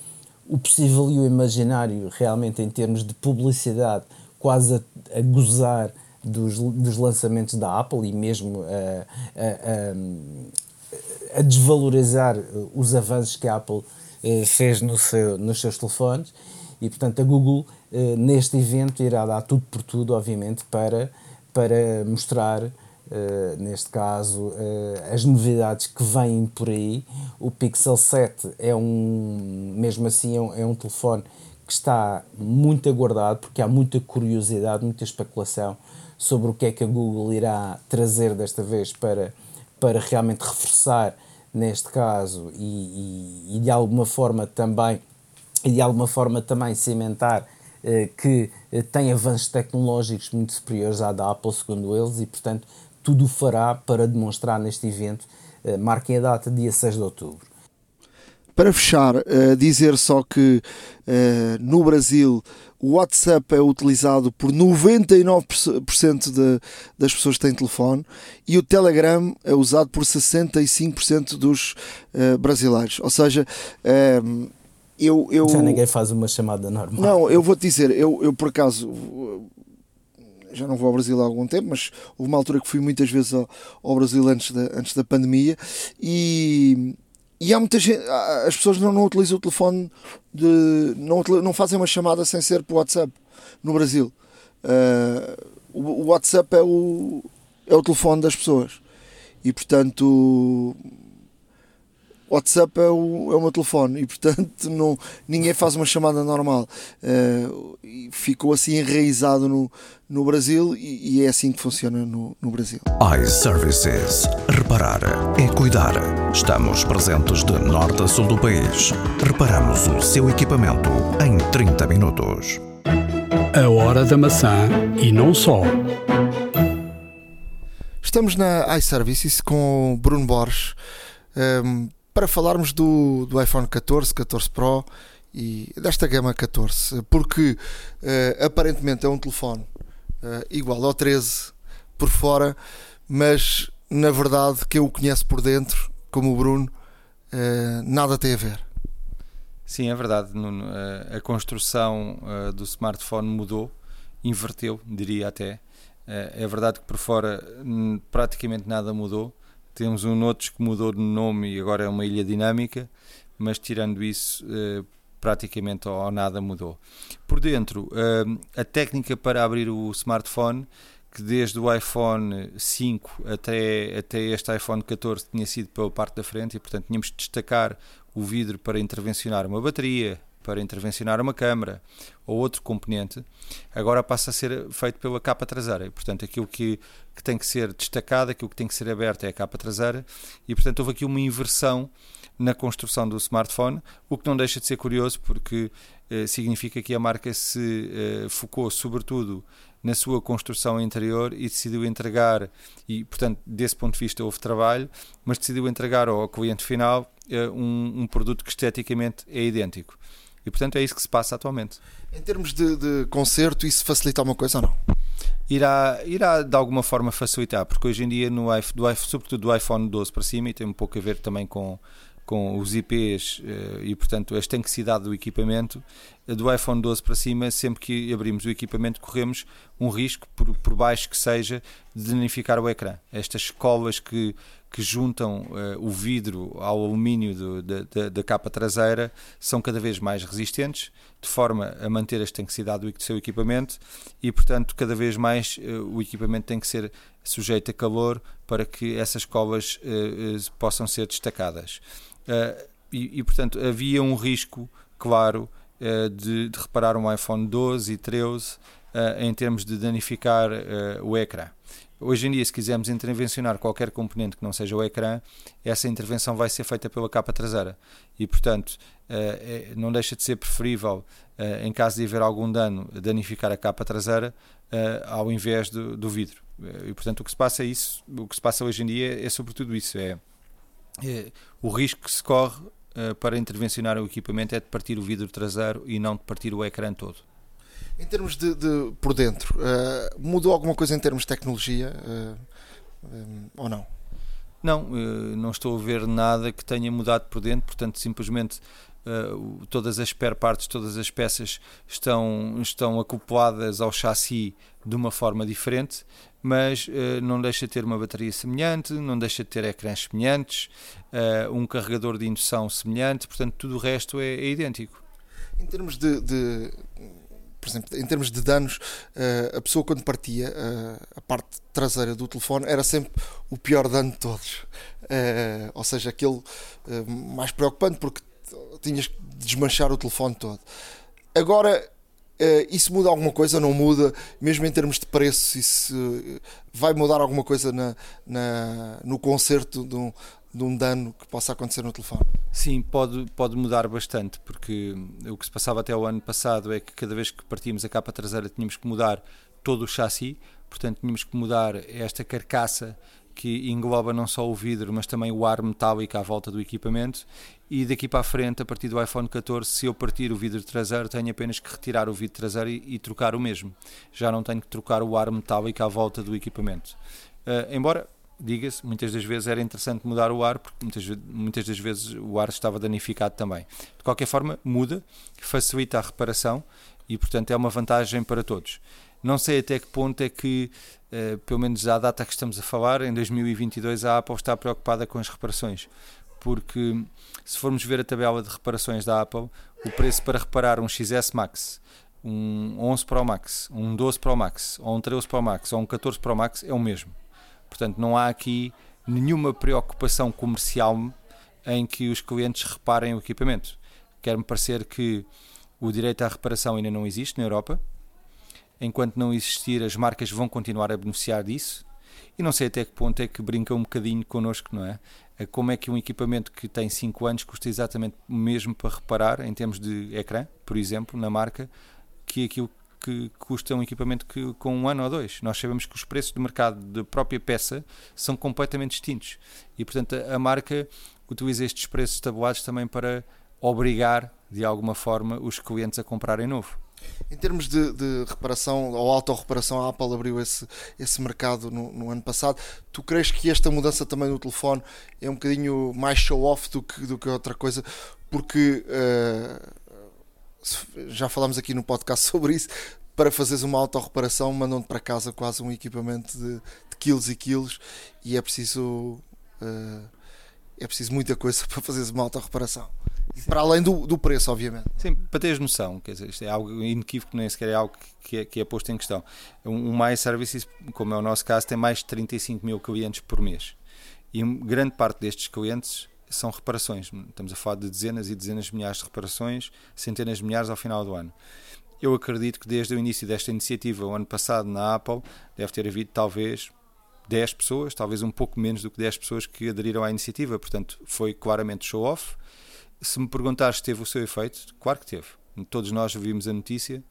o possível e o imaginário realmente em termos de publicidade, quase a, a gozar dos, dos lançamentos da Apple e mesmo a, a, a desvalorizar os avanços que a Apple eh, fez no seu, nos seus telefones e portanto a Google eh, neste evento irá dar tudo por tudo obviamente para, para mostrar Uh, neste caso, uh, as novidades que vêm por aí. O Pixel 7 é um, mesmo assim, é um, é um, telefone que está muito aguardado porque há muita curiosidade, muita especulação sobre o que é que a Google irá trazer desta vez para, para realmente reforçar, neste caso, e, e, e de alguma forma também e de alguma forma também cimentar uh, que tem avanços tecnológicos muito superiores à da Apple, segundo eles, e portanto tudo fará para demonstrar neste evento. Uh, marquem a data, dia 6 de outubro. Para fechar, dizer só que no Brasil o WhatsApp é utilizado por 99% de, das pessoas que têm telefone e o Telegram é usado por 65% dos brasileiros. Ou seja, eu, eu. Já ninguém faz uma chamada normal. Não, eu vou-te dizer, eu, eu por acaso já não vou ao Brasil há algum tempo, mas houve uma altura que fui muitas vezes ao, ao Brasil antes da, antes da pandemia e, e há muita gente, as pessoas não, não utilizam o telefone, de, não, não fazem uma chamada sem ser por WhatsApp no Brasil. Uh, o, o WhatsApp é o, é o telefone das pessoas e portanto WhatsApp é o, é o meu telefone e portanto não, ninguém faz uma chamada normal. Uh, ficou assim enraizado no, no Brasil e, e, é assim que funciona no, no Brasil. iServices. Reparar é cuidar. Estamos presentes de norte a sul do país. Reparamos o seu equipamento em 30 minutos. A hora da maçã e não só. Estamos na iServices com Bruno Borges. Um, ehm, para falarmos do, do iPhone 14, 14 Pro e desta gama 14, porque uh, aparentemente é um telefone uh, igual ao 13 por fora, mas na verdade quem o conhece por dentro, como o Bruno, uh, nada tem a ver. Sim, é verdade. A construção do smartphone mudou, inverteu, diria até. É verdade que por fora hum, praticamente nada mudou temos um Notes que mudou de nome e agora é uma ilha dinâmica, mas tirando isso, eh, praticamente ou nada mudou. Por dentro, eh, a técnica para abrir o smartphone, que desde o iPhone 5 até, até este iPhone 14 tinha sido pela parte da frente e, portanto, tínhamos de destacar o vidro para intervencionar uma bateria, para intervencionar uma câmara ou outro componente, agora passa a ser feito pela capa traseira. E, portanto, aquilo que, que tem que ser destacado, aquilo que tem que ser aberto é a capa traseira, e portanto houve aqui uma inversão na construção do smartphone, o que não deixa de ser curioso porque eh, significa que a marca se eh, focou sobretudo na sua construção interior e decidiu entregar, e portanto desse ponto de vista houve trabalho, mas decidiu entregar ao cliente final eh, um, um produto que esteticamente é idêntico. E portanto é isso que se passa atualmente. Em termos de, de concerto, isso facilita alguma coisa ou não? Irá, irá de alguma forma facilitar, porque hoje em dia, no do, sobretudo do iPhone 12 para cima, e tem um pouco a ver também com, com os IPs eh, e, portanto, a estanquicidade do equipamento, do iPhone 12 para cima, sempre que abrimos o equipamento, corremos um risco, por, por baixo que seja, de danificar o ecrã. Estas colas que, que juntam uh, o vidro ao alumínio do, da, da, da, capa traseira são cada vez mais resistentes, de forma a manter a estanquicidade do, seu equipamento e, portanto, cada vez mais uh, o equipamento tem que ser sujeito a calor para que essas colas uh, possam ser destacadas. E, e, portanto, havia um risco claro de, de, reparar um iPhone 12 e 13 em termos de danificar o ecrã. Hoje em dia, se quisermos intervencionar qualquer componente que não seja o ecrã, essa intervenção vai ser feita pela capa traseira. E, portanto, eh, é, não deixa de ser preferível, eh, em caso de haver algum dano, danificar a capa traseira eh, ao invés do, do vidro. E, portanto, o que se passa é isso, o que se passa hoje em dia é sobretudo isso, é, é o risco que se corre para intervencionar o equipamento é de partir o vidro traseiro e não de partir o ecrã todo. Em termos de, de por dentro, uh, mudou alguma coisa em termos de tecnologia um, ou não? Não, não estou a ver nada que tenha mudado por dentro, portanto, simplesmente uh, todas as spare parts, todas as peças estão, estão acopladas ao chassi de uma forma diferente, mas uh, não deixa de ter uma bateria semelhante, não deixa de ter ecrãs semelhantes, uh, um carregador de indução semelhante, portanto tudo o resto é, é idêntico. Em termos de, de, por exemplo, em termos de danos, a pessoa quando partia a parte traseira do telefone era sempre o pior dano de todos. ou seja, aquele mais preocupante porque tinhas que desmanchar o telefone todo. Agora, isso muda alguma coisa? Não muda? Mesmo em termos de preço, isso vai mudar alguma coisa na, na, no conserto de um, de um dano que possa acontecer no telefone? Sim, pode, pode mudar bastante, porque o que se passava até o ano passado é que cada vez que partíamos a capa traseira tínhamos que mudar todo o chassi, portanto tínhamos que mudar esta carcaça que engloba não só o vidro, mas também o ar metálico à volta do equipamento. E daqui para a frente, a partir do iPhone 14, se eu partir o vidro traseiro, tenho apenas que retirar o vidro traseiro e, e trocar o mesmo. Já não tenho que trocar o ar metálico à volta do equipamento. Uh, embora, diga-se, muitas das vezes era interessante mudar o ar, porque muitas, muitas das vezes o ar estava danificado também. De qualquer forma, muda, facilita a reparação e, portanto, é uma vantagem para todos. Não sei até que ponto é que, uh, pelo menos à data que estamos a falar, em 2022, a Apple está preocupada com as reparações. Porque se formos ver a tabela de reparações da Apple, o preço para reparar um XS Max, um 11 Pro Max, um 12 Pro Max, ou um 13 Pro Max, ou um 14 Pro Max é o mesmo. Portanto, não há aqui nenhuma preocupação comercial em que os clientes reparem o equipamento. Quer-me parecer que o direito à reparação ainda não existe na Europa, enquanto não existir, as marcas vão continuar a beneficiar disso. E não sei até que ponto é que brinca um bocadinho connosco, não é? como é que um equipamento que tem 5 anos custa exatamente o mesmo para reparar, em termos de ecrã, por exemplo, na marca, que aquilo que custa um equipamento que, com um ano ou dois. Nós sabemos que os preços de mercado da própria peça são completamente distintos. E, portanto, a, marca utiliza estes preços tabulados também para obrigar, de alguma forma, os clientes a comprarem novo. Em termos de, de reparação ou autorreparação, a Apple abriu esse, esse mercado no, no, ano passado. Tu crees que esta mudança também no telefone é um bocadinho mais show-off do que, do que outra coisa? Porque uh, já falámos aqui no podcast sobre isso. Para fazeres uma autorreparação, mandam-te para casa quase um equipamento de, de quilos e quilos e é preciso. Uh, é preciso muita coisa para fazeres uma autorreparação. Para além do, do preço, obviamente. Sim, para teres noção, quer dizer, isto é algo inequívoco, nem sequer é algo que é, que é posto em questão. Um, um Services, como é o nosso caso, tem mais de 35 mil clientes por mês. E grande parte destes clientes são reparações. Estamos a falar de dezenas e dezenas de milhares de reparações, centenas de milhares ao final do ano. Eu acredito que desde o início desta iniciativa, o ano passado, na Apple, deve ter havido talvez 10 pessoas, talvez um pouco menos do que 10 pessoas que aderiram à iniciativa. Portanto, foi claramente show-off se me perguntares se teve o seu efeito, claro que teve. Todos nós vimos a notícia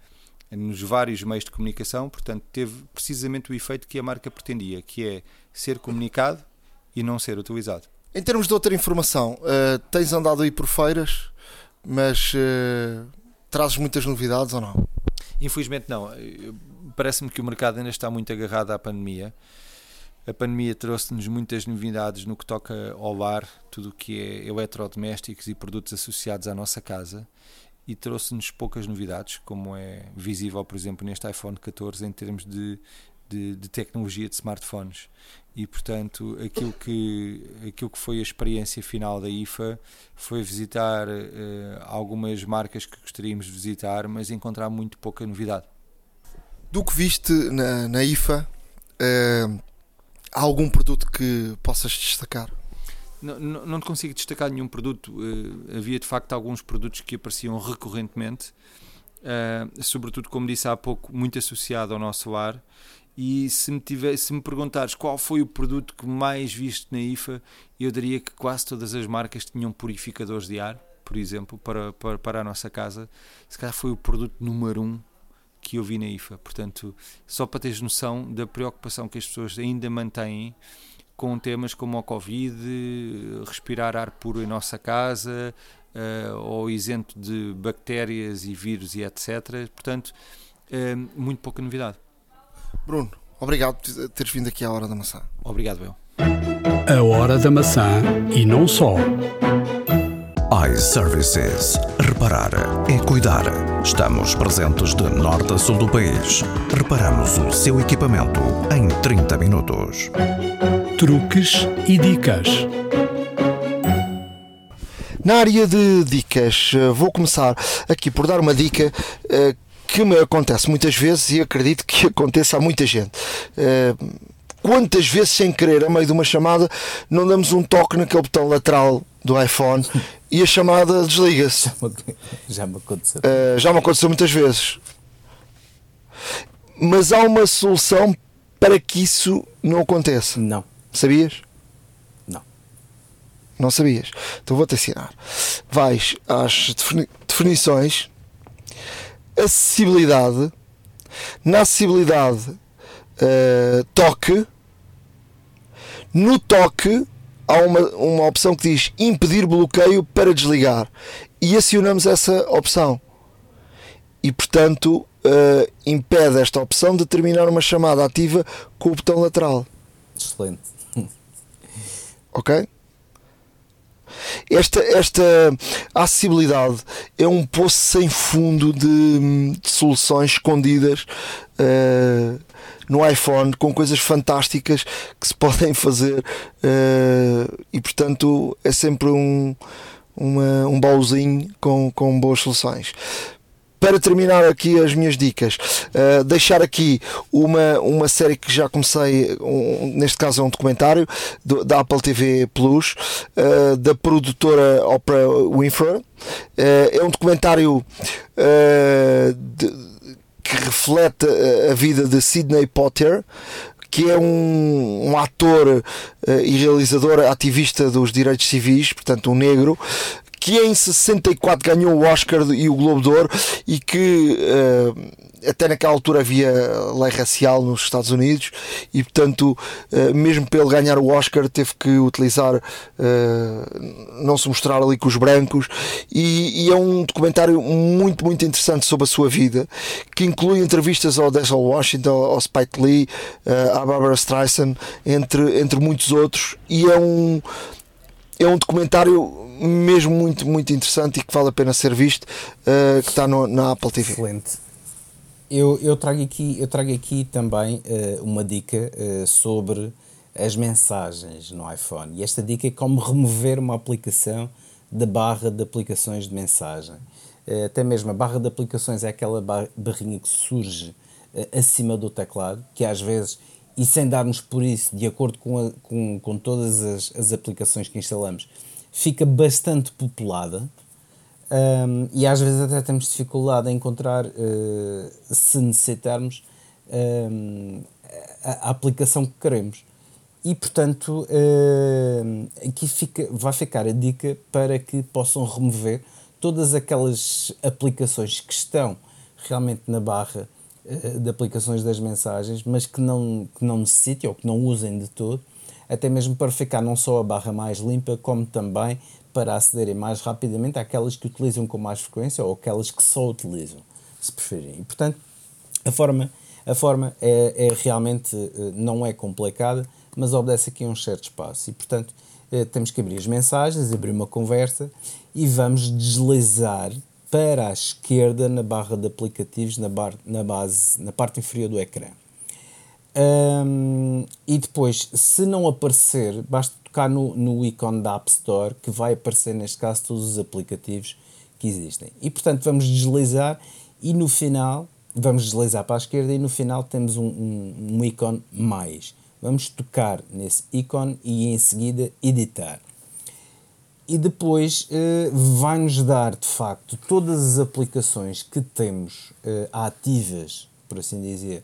nos vários meios de comunicação, portanto, teve precisamente o efeito que a marca pretendia, que é ser comunicado e não ser utilizado. Em termos de outra informação, uh, tens andado aí por feiras, mas uh, trazes muitas novidades ou não? Infelizmente não. Parece-me que o mercado ainda está muito agarrado à pandemia a pandemia trouxe-nos muitas novidades no que toca ao lar, tudo o que é eletrodomésticos e produtos associados à nossa casa, e trouxe-nos poucas novidades, como é visível, por exemplo, neste iPhone 14, em termos de, de, de, tecnologia de smartphones. E, portanto, aquilo que, aquilo que foi a experiência final da IFA foi visitar uh, algumas marcas que gostaríamos de visitar, mas encontrar muito pouca novidade. Do que viste na, na IFA, uh, Há algum produto que possas destacar? Não, não, não consigo destacar nenhum produto. Uh, havia de facto alguns produtos que apareciam recorrentemente, sobretudo, como disse há pouco, muito associado ao nosso lar. E se me, tiver, se me perguntares qual foi o produto que mais viste na IFA, eu diria que quase todas as marcas tinham purificadores de ar, por exemplo, para, para, para a nossa casa. Se calhar foi o produto número um que eu vi na IFA. Portanto, só para teres noção da preocupação que as pessoas ainda mantêm com temas como o Covid, respirar ar puro em nossa casa, uh, ou isento de bactérias e vírus e etc. Portanto, uh, muito pouca novidade. Bruno, obrigado por teres vindo aqui à Hora da Maçã. Obrigado, eu. A Hora da Maçã e não só iServices. Reparar é cuidar. Estamos presentes de norte a sul do país. Reparamos o seu equipamento em 30 minutos. Truques e dicas. Na área de dicas, eh, vou começar aqui por dar uma dica eh, que me acontece muitas vezes e acredito que aconteça a muita gente. Eh, quantas vezes, sem querer, a meio de uma chamada, não damos um toque naquele botão lateral do iPhone e a chamada desliga-se. Já me aconteceu. Uh, já me aconteceu muitas vezes. Mas há uma solução para que isso não aconteça. Não. Sabias? Não. Não sabias? Então vou-te ensinar. Vais às definições, acessibilidade, na acessibilidade, uh, toque, no toque há uma, uma opção que diz impedir bloqueio para desligar e acionamos essa opção e portanto uh, impede esta opção de terminar uma chamada ativa com o botão lateral. Excelente. Ok? Esta, esta acessibilidade é um poço sem fundo de, de soluções escondidas uh, no iPhone com coisas fantásticas que se podem fazer uh, e portanto é sempre um, uma, um baúzinho com, com boas soluções para terminar aqui as minhas dicas, uh, deixar aqui uma, uma série que já comecei, um, neste caso é um documentário do, da Apple TV Plus, uh, da produtora Oprah Winfrey. Uh, é um documentário de, que reflete a vida de Sidney Potter, que é um, um ator uh, e realizador ativista dos direitos civis, portanto um negro, que em 64 ganhou o Oscar e o Globo de Ouro e que uh, até naquela altura havia lei racial nos Estados Unidos e portanto uh, mesmo para ele ganhar o Oscar teve que utilizar uh, não se mostrar ali com os brancos e, é um documentário muito muito interessante sobre a sua vida que inclui entrevistas ao Denzel Washington ao Spike Lee à Barbara Streisand entre, entre muitos outros e é um é um documentário mesmo muito, muito interessante e que vale a pena ser visto, uh, que está no, na Apple TV. Excelente. Eu, eu, trago aqui, eu trago aqui também uh, uma dica uh, sobre as mensagens no iPhone. E esta dica é como remover uma aplicação da barra de aplicações de mensagem. até mesmo a barra de aplicações é aquela barrinha que surge acima do teclado, que às vezes, e sem darmos por isso, de acordo com, a, com, com todas as, as aplicações que instalamos, fica bastante populada um, e às vezes até temos dificuldade em encontrar, uh, se necessitarmos, um, a, a, aplicação que queremos. E portanto, uh, aqui fica, vai ficar a dica para que possam remover todas aquelas aplicações que estão realmente na barra uh, de aplicações das mensagens, mas que não, que não necessitem ou que não usem de todo até mesmo para ficar não só a barra mais limpa, como também para acederem mais rapidamente àquelas que utilizam com mais frequência ou aquelas que só utilizam, se preferirem. E, portanto, a forma, a forma é, é realmente eh, não é complicada, mas obedece aqui a um certo espaço. E, portanto, eh, temos que abrir as mensagens, abrir uma conversa e vamos deslizar para a esquerda na barra de aplicativos, na, bar, na base, na parte inferior do ecrã. Um, e depois, se não aparecer, basta tocar no, no ícone da App Store, que vai aparecer, neste caso, todos os aplicativos que existem. E portanto, vamos deslizar e no final, vamos deslizar para a esquerda e no final temos um, um, um ícone mais. Vamos tocar nesse ícone e em seguida editar. E depois uh, vai-nos dar de facto todas as aplicações que temos uh, ativas, por assim dizer,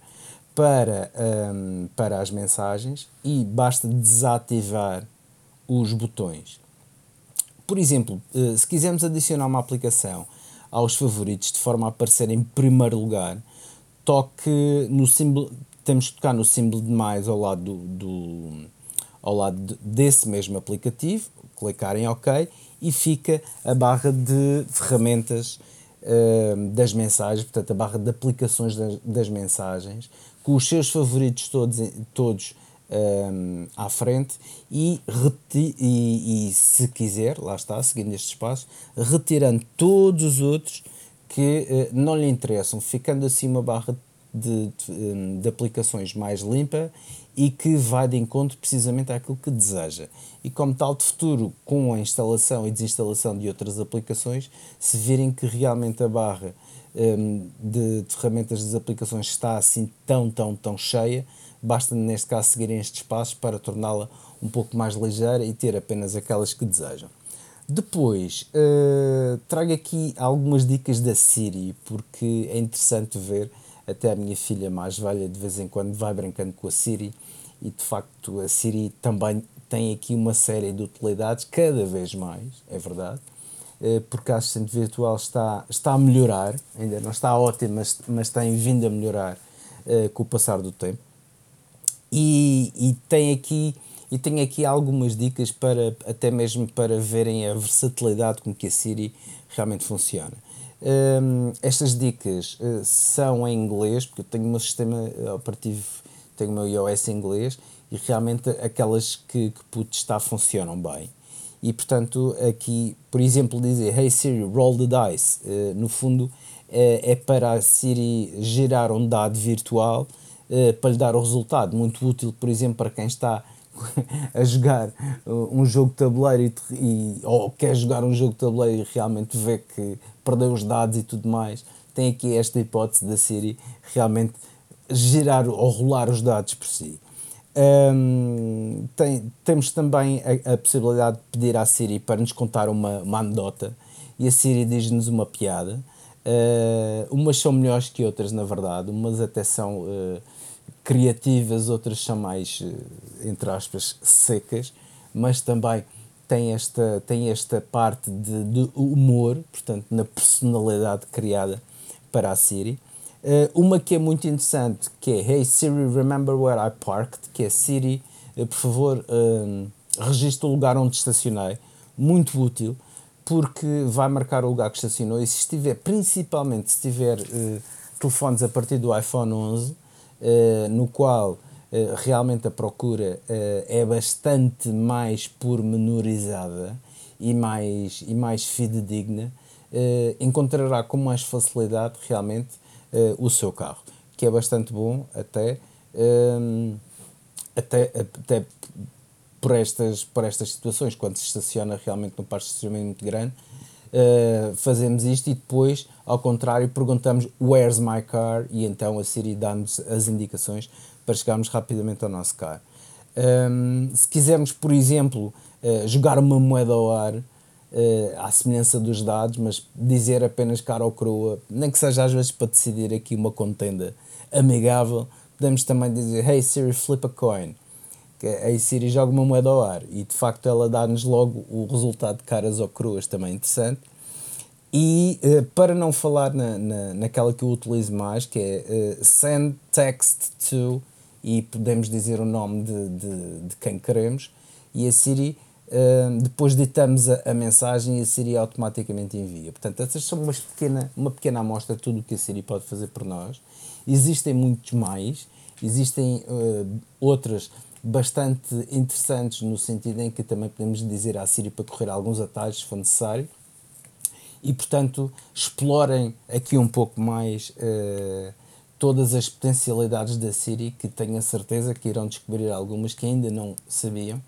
para, um, para as mensagens e basta desativar os botões. Por exemplo, eh, se quisermos adicionar uma aplicação aos favoritos de forma a aparecer em primeiro lugar, toque no símbolo, temos que tocar no símbolo de mais ao lado do, do ao lado desse mesmo aplicativo, clicar em OK e fica a barra de ferramentas uh, das mensagens, portanto, a barra de aplicações das mensagens, com os seus favoritos todos, todos um, à frente e, e, e, se quiser, lá está, seguindo este espaço, retirando todos os outros que uh, não lhe interessam, ficando assim uma barra de, de, de, aplicações mais limpa e que vai de encontro precisamente àquilo que deseja. E como tal de futuro, com a instalação e desinstalação de outras aplicações, se virem que realmente a barra um, de, de ferramentas das aplicações está assim tão, tão, tão cheia, basta neste caso seguirem estes passos para torná-la um pouco mais ligeira e ter apenas aquelas que desejam. Depois, uh, trago aqui algumas dicas da Siri, porque é interessante ver, até a minha filha mais velha de vez em quando vai brincando com a Siri e de facto a Siri também tem aqui uma série de utilidades, cada vez mais, é verdade, porque a assistente virtual está, está a melhorar, ainda não está ótima, mas, mas tem vindo a melhorar uh, com o passar do tempo e, e tem aqui e tem aqui algumas dicas para até mesmo para verem a versatilidade com que a Siri realmente funciona. Um, estas dicas uh, são em inglês, porque eu tenho o meu sistema operativo, tenho o meu iOS em inglês e realmente aquelas que, que pude testar funcionam bem. E portanto, aqui, por exemplo, dizer Hey Siri, roll the dice, uh, no fundo é, é para a Siri gerar um dado virtual eh, para lhe dar o resultado. Muito útil, por exemplo, para quem está a jogar uh, um jogo de tabuleiro e, e, ou quer jogar um jogo de tabuleiro e realmente vê que perdeu os dados e tudo mais, tem aqui esta hipótese da Siri realmente girar ou rolar os dados por si. Um, tem, temos também a, a, possibilidade de pedir à Siri para nos contar uma, uma anedota e a Siri diz-nos uma piada. Uh, umas são melhores que outras, na verdade, umas até são uh, criativas, outras são mais, uh, entre aspas, secas, mas também tem esta, tem esta parte de, de humor, portanto, na personalidade criada para a Siri. Uma que é muito interessante, que é Hey Siri, remember where I parked, que é Siri, por favor, registre o lugar onde estacionei, muito útil porque vai marcar o lugar que estacionou e se estiver, principalmente se tiver uh, telefones a partir do iPhone 11, uh, eh, no qual uh, realmente a procura é bastante mais pormenorizada e mais, e mais fidedigna, encontrará com mais facilidade realmente o seu carro, que é bastante bom até, até, até por estas, por estas situações, quando se estaciona realmente num parque de estacionamento muito grande, uh, fazemos isto e depois, ao contrário, perguntamos Where's my car? E então a Siri dá-nos as indicações para chegarmos rapidamente ao nosso carro. Um, se quisermos, por exemplo, uh, jogar uma moeda ao ar, uh, à semelhança dos dados, mas dizer apenas cara ou crua, nem que seja às vezes para decidir aqui uma contenda amigável, podemos também dizer Hey Siri, flip a coin. Que a Siri joga uma moeda ao ar. E de facto ela dá-nos logo o resultado de caras ou cruas, também interessante. E uh, para não falar na, na, naquela que eu utilizo mais, que é uh, send text to, e podemos dizer o nome de, de, de quem queremos, e a Siri, uh, depois ditamos a, a, mensagem e a Siri automaticamente envia. Portanto, essas são uma pequena, uma pequena amostra de tudo o que a Siri pode fazer por nós. Existem muitos mais, existem outras bastante interessantes no sentido em que também podemos dizer à Siri para correr alguns atalhos se for necessário e portanto explorem aqui um pouco mais uh, todas as potencialidades da Siri que tenho a certeza que irão descobrir algumas que ainda não sabiam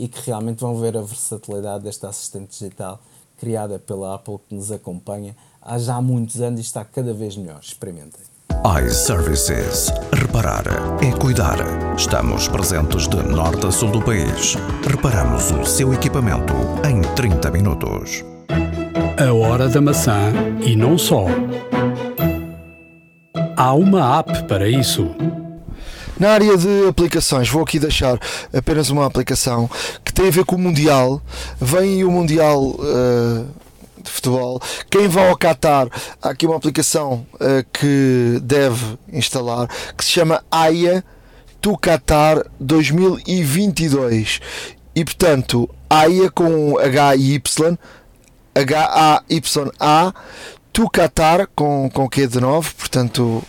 e que realmente vão ver a versatilidade desta assistente digital criada pela Apple que nos acompanha há já muitos anos e está cada vez melhor. Experimentem iServices. Reparar é cuidar. Estamos presentes de norte a sul do país. Reparamos o seu equipamento em 30 minutos. A hora da maçã e não só. Há uma app para isso. Na área de aplicações, vou aqui deixar apenas uma aplicação que tem a ver com o Mundial. Vem o Mundial. Uh de futebol. Quem vai ao Qatar, há aqui uma aplicação uh, que deve instalar que se chama AIA to Qatar 2022. E portanto, AIA com H-Y, H-A-Y-A, to Qatar com, com Q de 9, portanto,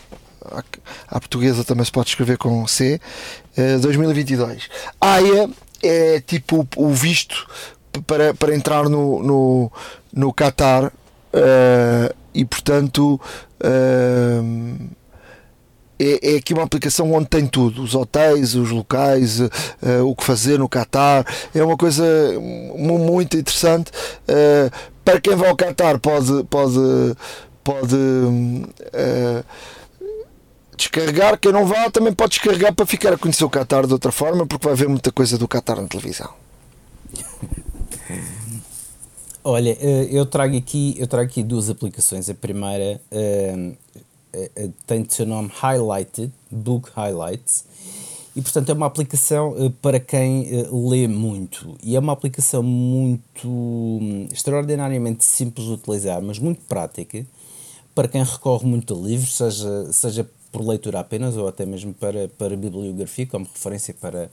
a portuguesa também se pode escrever com C, 2022. AIA é tipo o visto para, para entrar no, no, no Qatar uh, e portanto uh, é, é, aqui uma aplicação onde tem tudo: os hotéis, os locais, uh, o que fazer no Qatar. É uma coisa muito interessante. para quem vai ao Qatar, pode, pode, pode descarregar. Quem não vá, também pode descarregar para ficar a conhecer o Qatar de outra forma, porque vai ver muita coisa do Qatar na televisão. Olha, eh, eu trago aqui, eu trago aqui duas aplicações. A primeira uh, uh, tem de seu nome Highlighted, Book Highlights, e portanto é uma aplicação para quem lê muito. E é uma aplicação muito um, extraordinariamente simples de utilizar, mas muito prática para quem recorre muito a livros, seja, seja por leitura apenas ou até mesmo para, para bibliografia, como referência para,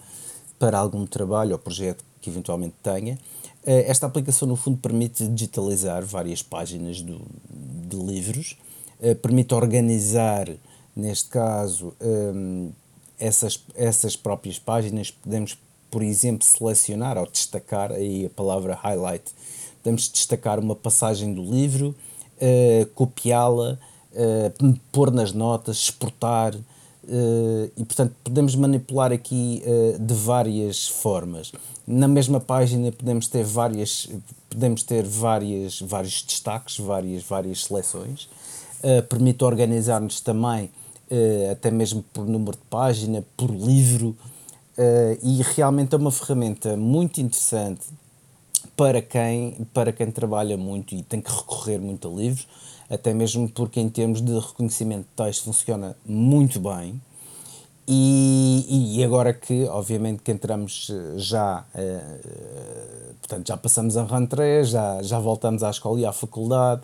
para algum trabalho ou projeto que eventualmente tenha. Eh, esta aplicação, no fundo, permite digitalizar várias páginas do, de livros, eh, permite organizar, neste caso, ehm, essas, essas próprias páginas. Podemos, por exemplo, selecionar ou destacar, aí a palavra highlight, podemos destacar uma passagem do livro, eh, copiá-la, pôr nas notas, exportar. e portanto podemos manipular aqui de várias formas. Na mesma página podemos ter várias podemos ter várias vários destaques várias várias seleções. Uh, permite organizar-nos também uh, até mesmo por número de página por livro. Uh, e realmente é uma ferramenta muito interessante para quem para quem trabalha muito e tem que recorrer muito a livros até mesmo porque em termos de reconhecimento de texto funciona muito bem. E, e agora que, obviamente, que entramos eh, já, uh, portanto, já passamos a rentrée, já, já voltamos à escola e à faculdade,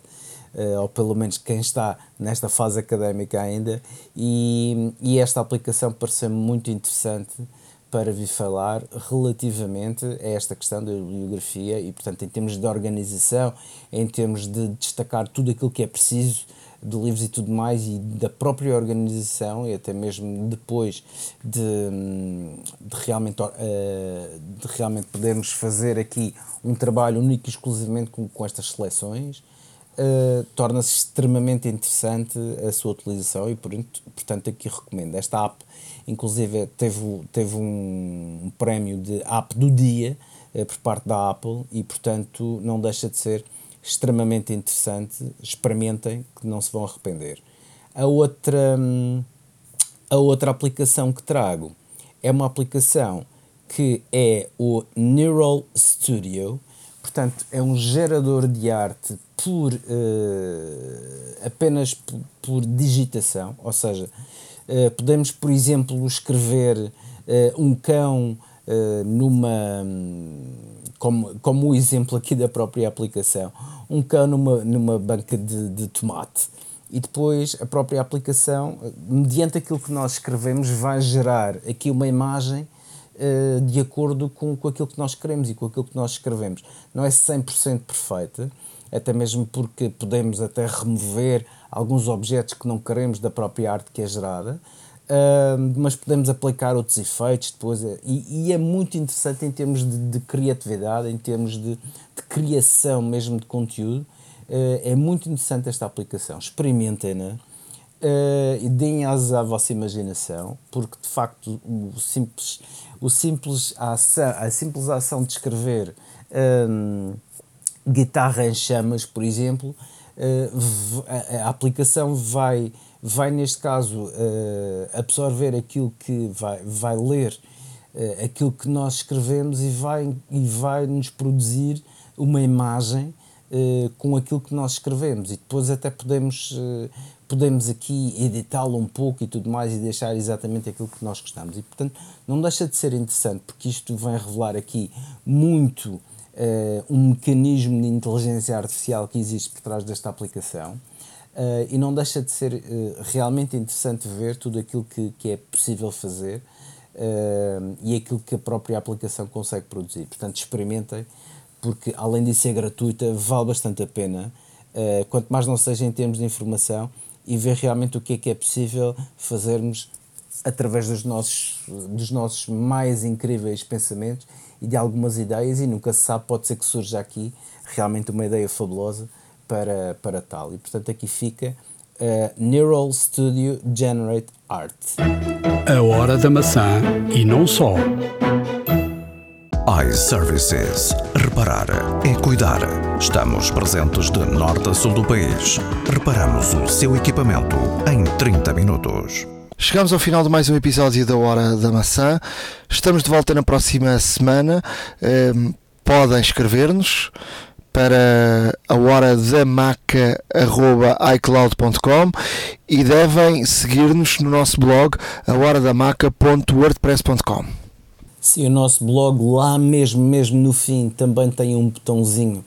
ou pelo menos quem está nesta fase académica ainda, e, e esta aplicação pareceu-me muito interessante para vir falar relativamente a esta questão da bibliografia e, portanto, em termos de organização, em termos de destacar tudo aquilo que é preciso de livros e tudo mais e da própria organização e até mesmo depois de, de realmente, uh, de realmente podermos fazer aqui um trabalho único e exclusivamente com, com estas seleções, uh, torna-se extremamente interessante a sua utilização e, portanto, aqui recomendo. Esta app, inclusive, teve, teve um, prémio de app do dia uh, por parte da Apple e, portanto, não deixa de ser extremamente interessante. Experimentem, que não se vão arrepender. A outra, a outra aplicação que trago é uma aplicação que é o Neural Studio. Portanto, é um gerador de arte por uh, apenas por, por, digitação, ou seja, uh, podemos, por exemplo, escrever uh, um cão numa como, como o exemplo aqui da própria aplicação, um cão numa, numa banca de, de tomate e depois a própria aplicação, mediante aquilo que nós escrevemos, vai gerar aqui uma imagem uh, de acordo com, com aquilo que nós queremos e com aquilo que nós escrevemos. Não é 100% perfeita, até mesmo porque podemos até remover alguns objetos que não queremos da própria arte que é gerada, Uh, mas podemos aplicar outros efeitos depois eh, e, e, é muito interessante em termos de, de criatividade, em termos de, de, criação mesmo de conteúdo. Uh, é muito interessante esta aplicação. Experimentem-na uh, e deem asas à vossa imaginação, porque de facto o simples, o simples ação, a simples ação de escrever um, guitarra em chamas, por exemplo, a, a aplicação vai vai, neste caso, uh, absorver aquilo que vai, vai ler, uh, aquilo que nós escrevemos e vai, e vai nos produzir uma imagem com aquilo que nós escrevemos. E depois até podemos, podemos aqui editá-lo um pouco e tudo mais e deixar exatamente aquilo que nós gostamos. E, portanto, não deixa de ser interessante, porque isto vem revelar aqui muito. Um mecanismo de inteligência artificial que existe por trás desta aplicação Uh, e não deixa de ser uh, realmente interessante ver tudo aquilo que, que é possível fazer uh, e aquilo que a própria aplicação consegue produzir. Portanto, experimentem, porque além de ser gratuita, vale bastante a pena. Uh, quanto mais não seja em termos de informação e ver realmente o que é que é possível fazermos através dos nossos, dos nossos mais incríveis pensamentos e de algumas ideias, e nunca se sabe, pode ser que surja aqui realmente uma ideia fabulosa para, para tal. E portanto aqui fica uh, Neural Studio Generate Art. A hora da maçã e não só. iServices. Reparar é cuidar. Estamos presentes de norte a sul do país. Reparamos o seu equipamento em 30 minutos. Chegamos ao final de mais um episódio da Hora da Maçã. Estamos de volta na próxima semana. Ehm, podem escrever-nos para a hora da maca.icloud.com e devem seguir-nos no nosso blog ahoradamaca.wordpress.com. Sim, o nosso blog lá mesmo, mesmo no fim, também tem um botãozinho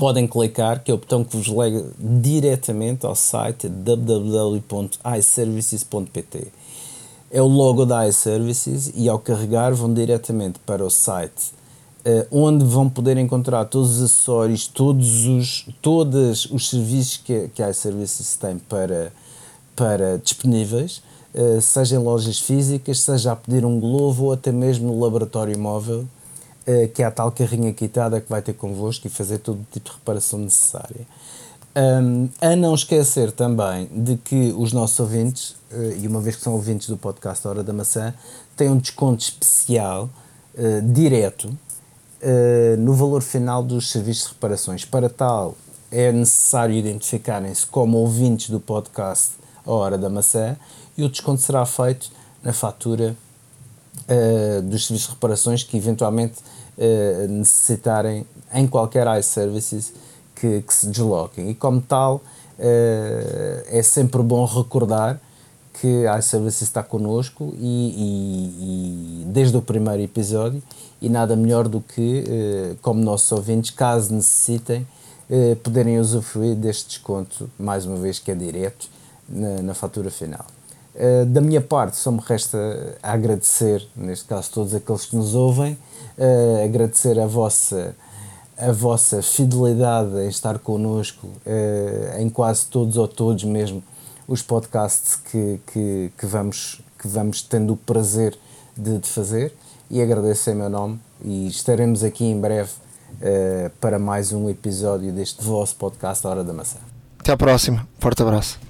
podem clicar, que é o botão que vos lega diretamente ao site www.iservices.pt. É o logo da iServices e ao carregar vão diretamente para o site Uh, onde vão poder encontrar todos os acessórios, todos os, todos os serviços que, que a iServices tem para, para disponíveis, uh, seja em lojas físicas, seja a pedir um globo ou até mesmo no laboratório móvel, uh, que é a tal carrinha quitada que vai ter convosco e fazer todo o tipo de reparação necessária. Um, a não esquecer também de que os nossos ouvintes, e uma vez que são ouvintes do podcast Hora da Maçã, têm um desconto especial direto uh, no valor final dos serviços de reparações. Para tal, é necessário identificarem-se como ouvintes do podcast A Hora da Maçã e o desconto será feito na fatura uh, dos serviços de reparações que eventualmente uh, necessitarem em qualquer iServices que, que se desloquem. E como tal, é sempre bom recordar que a iServices está connosco e, e, e, desde o primeiro episódio e nada melhor do que, eh, como nossos ouvintes, caso necessitem, eh, poderem usufruir deste desconto, mais uma vez que é direto, na, na fatura final. Eh, da minha parte, só me resta agradecer, neste caso todos aqueles que nos ouvem, agradecer a vossa, a vossa fidelidade em estar connosco em quase todos ou todos mesmo os podcasts que, que, que, vamos, que vamos tendo o prazer de, de fazer e agradeço em meu nome e estaremos aqui em breve uh, para mais um episódio deste vosso podcast Hora da Maçã. Até à próxima. Forte abraço.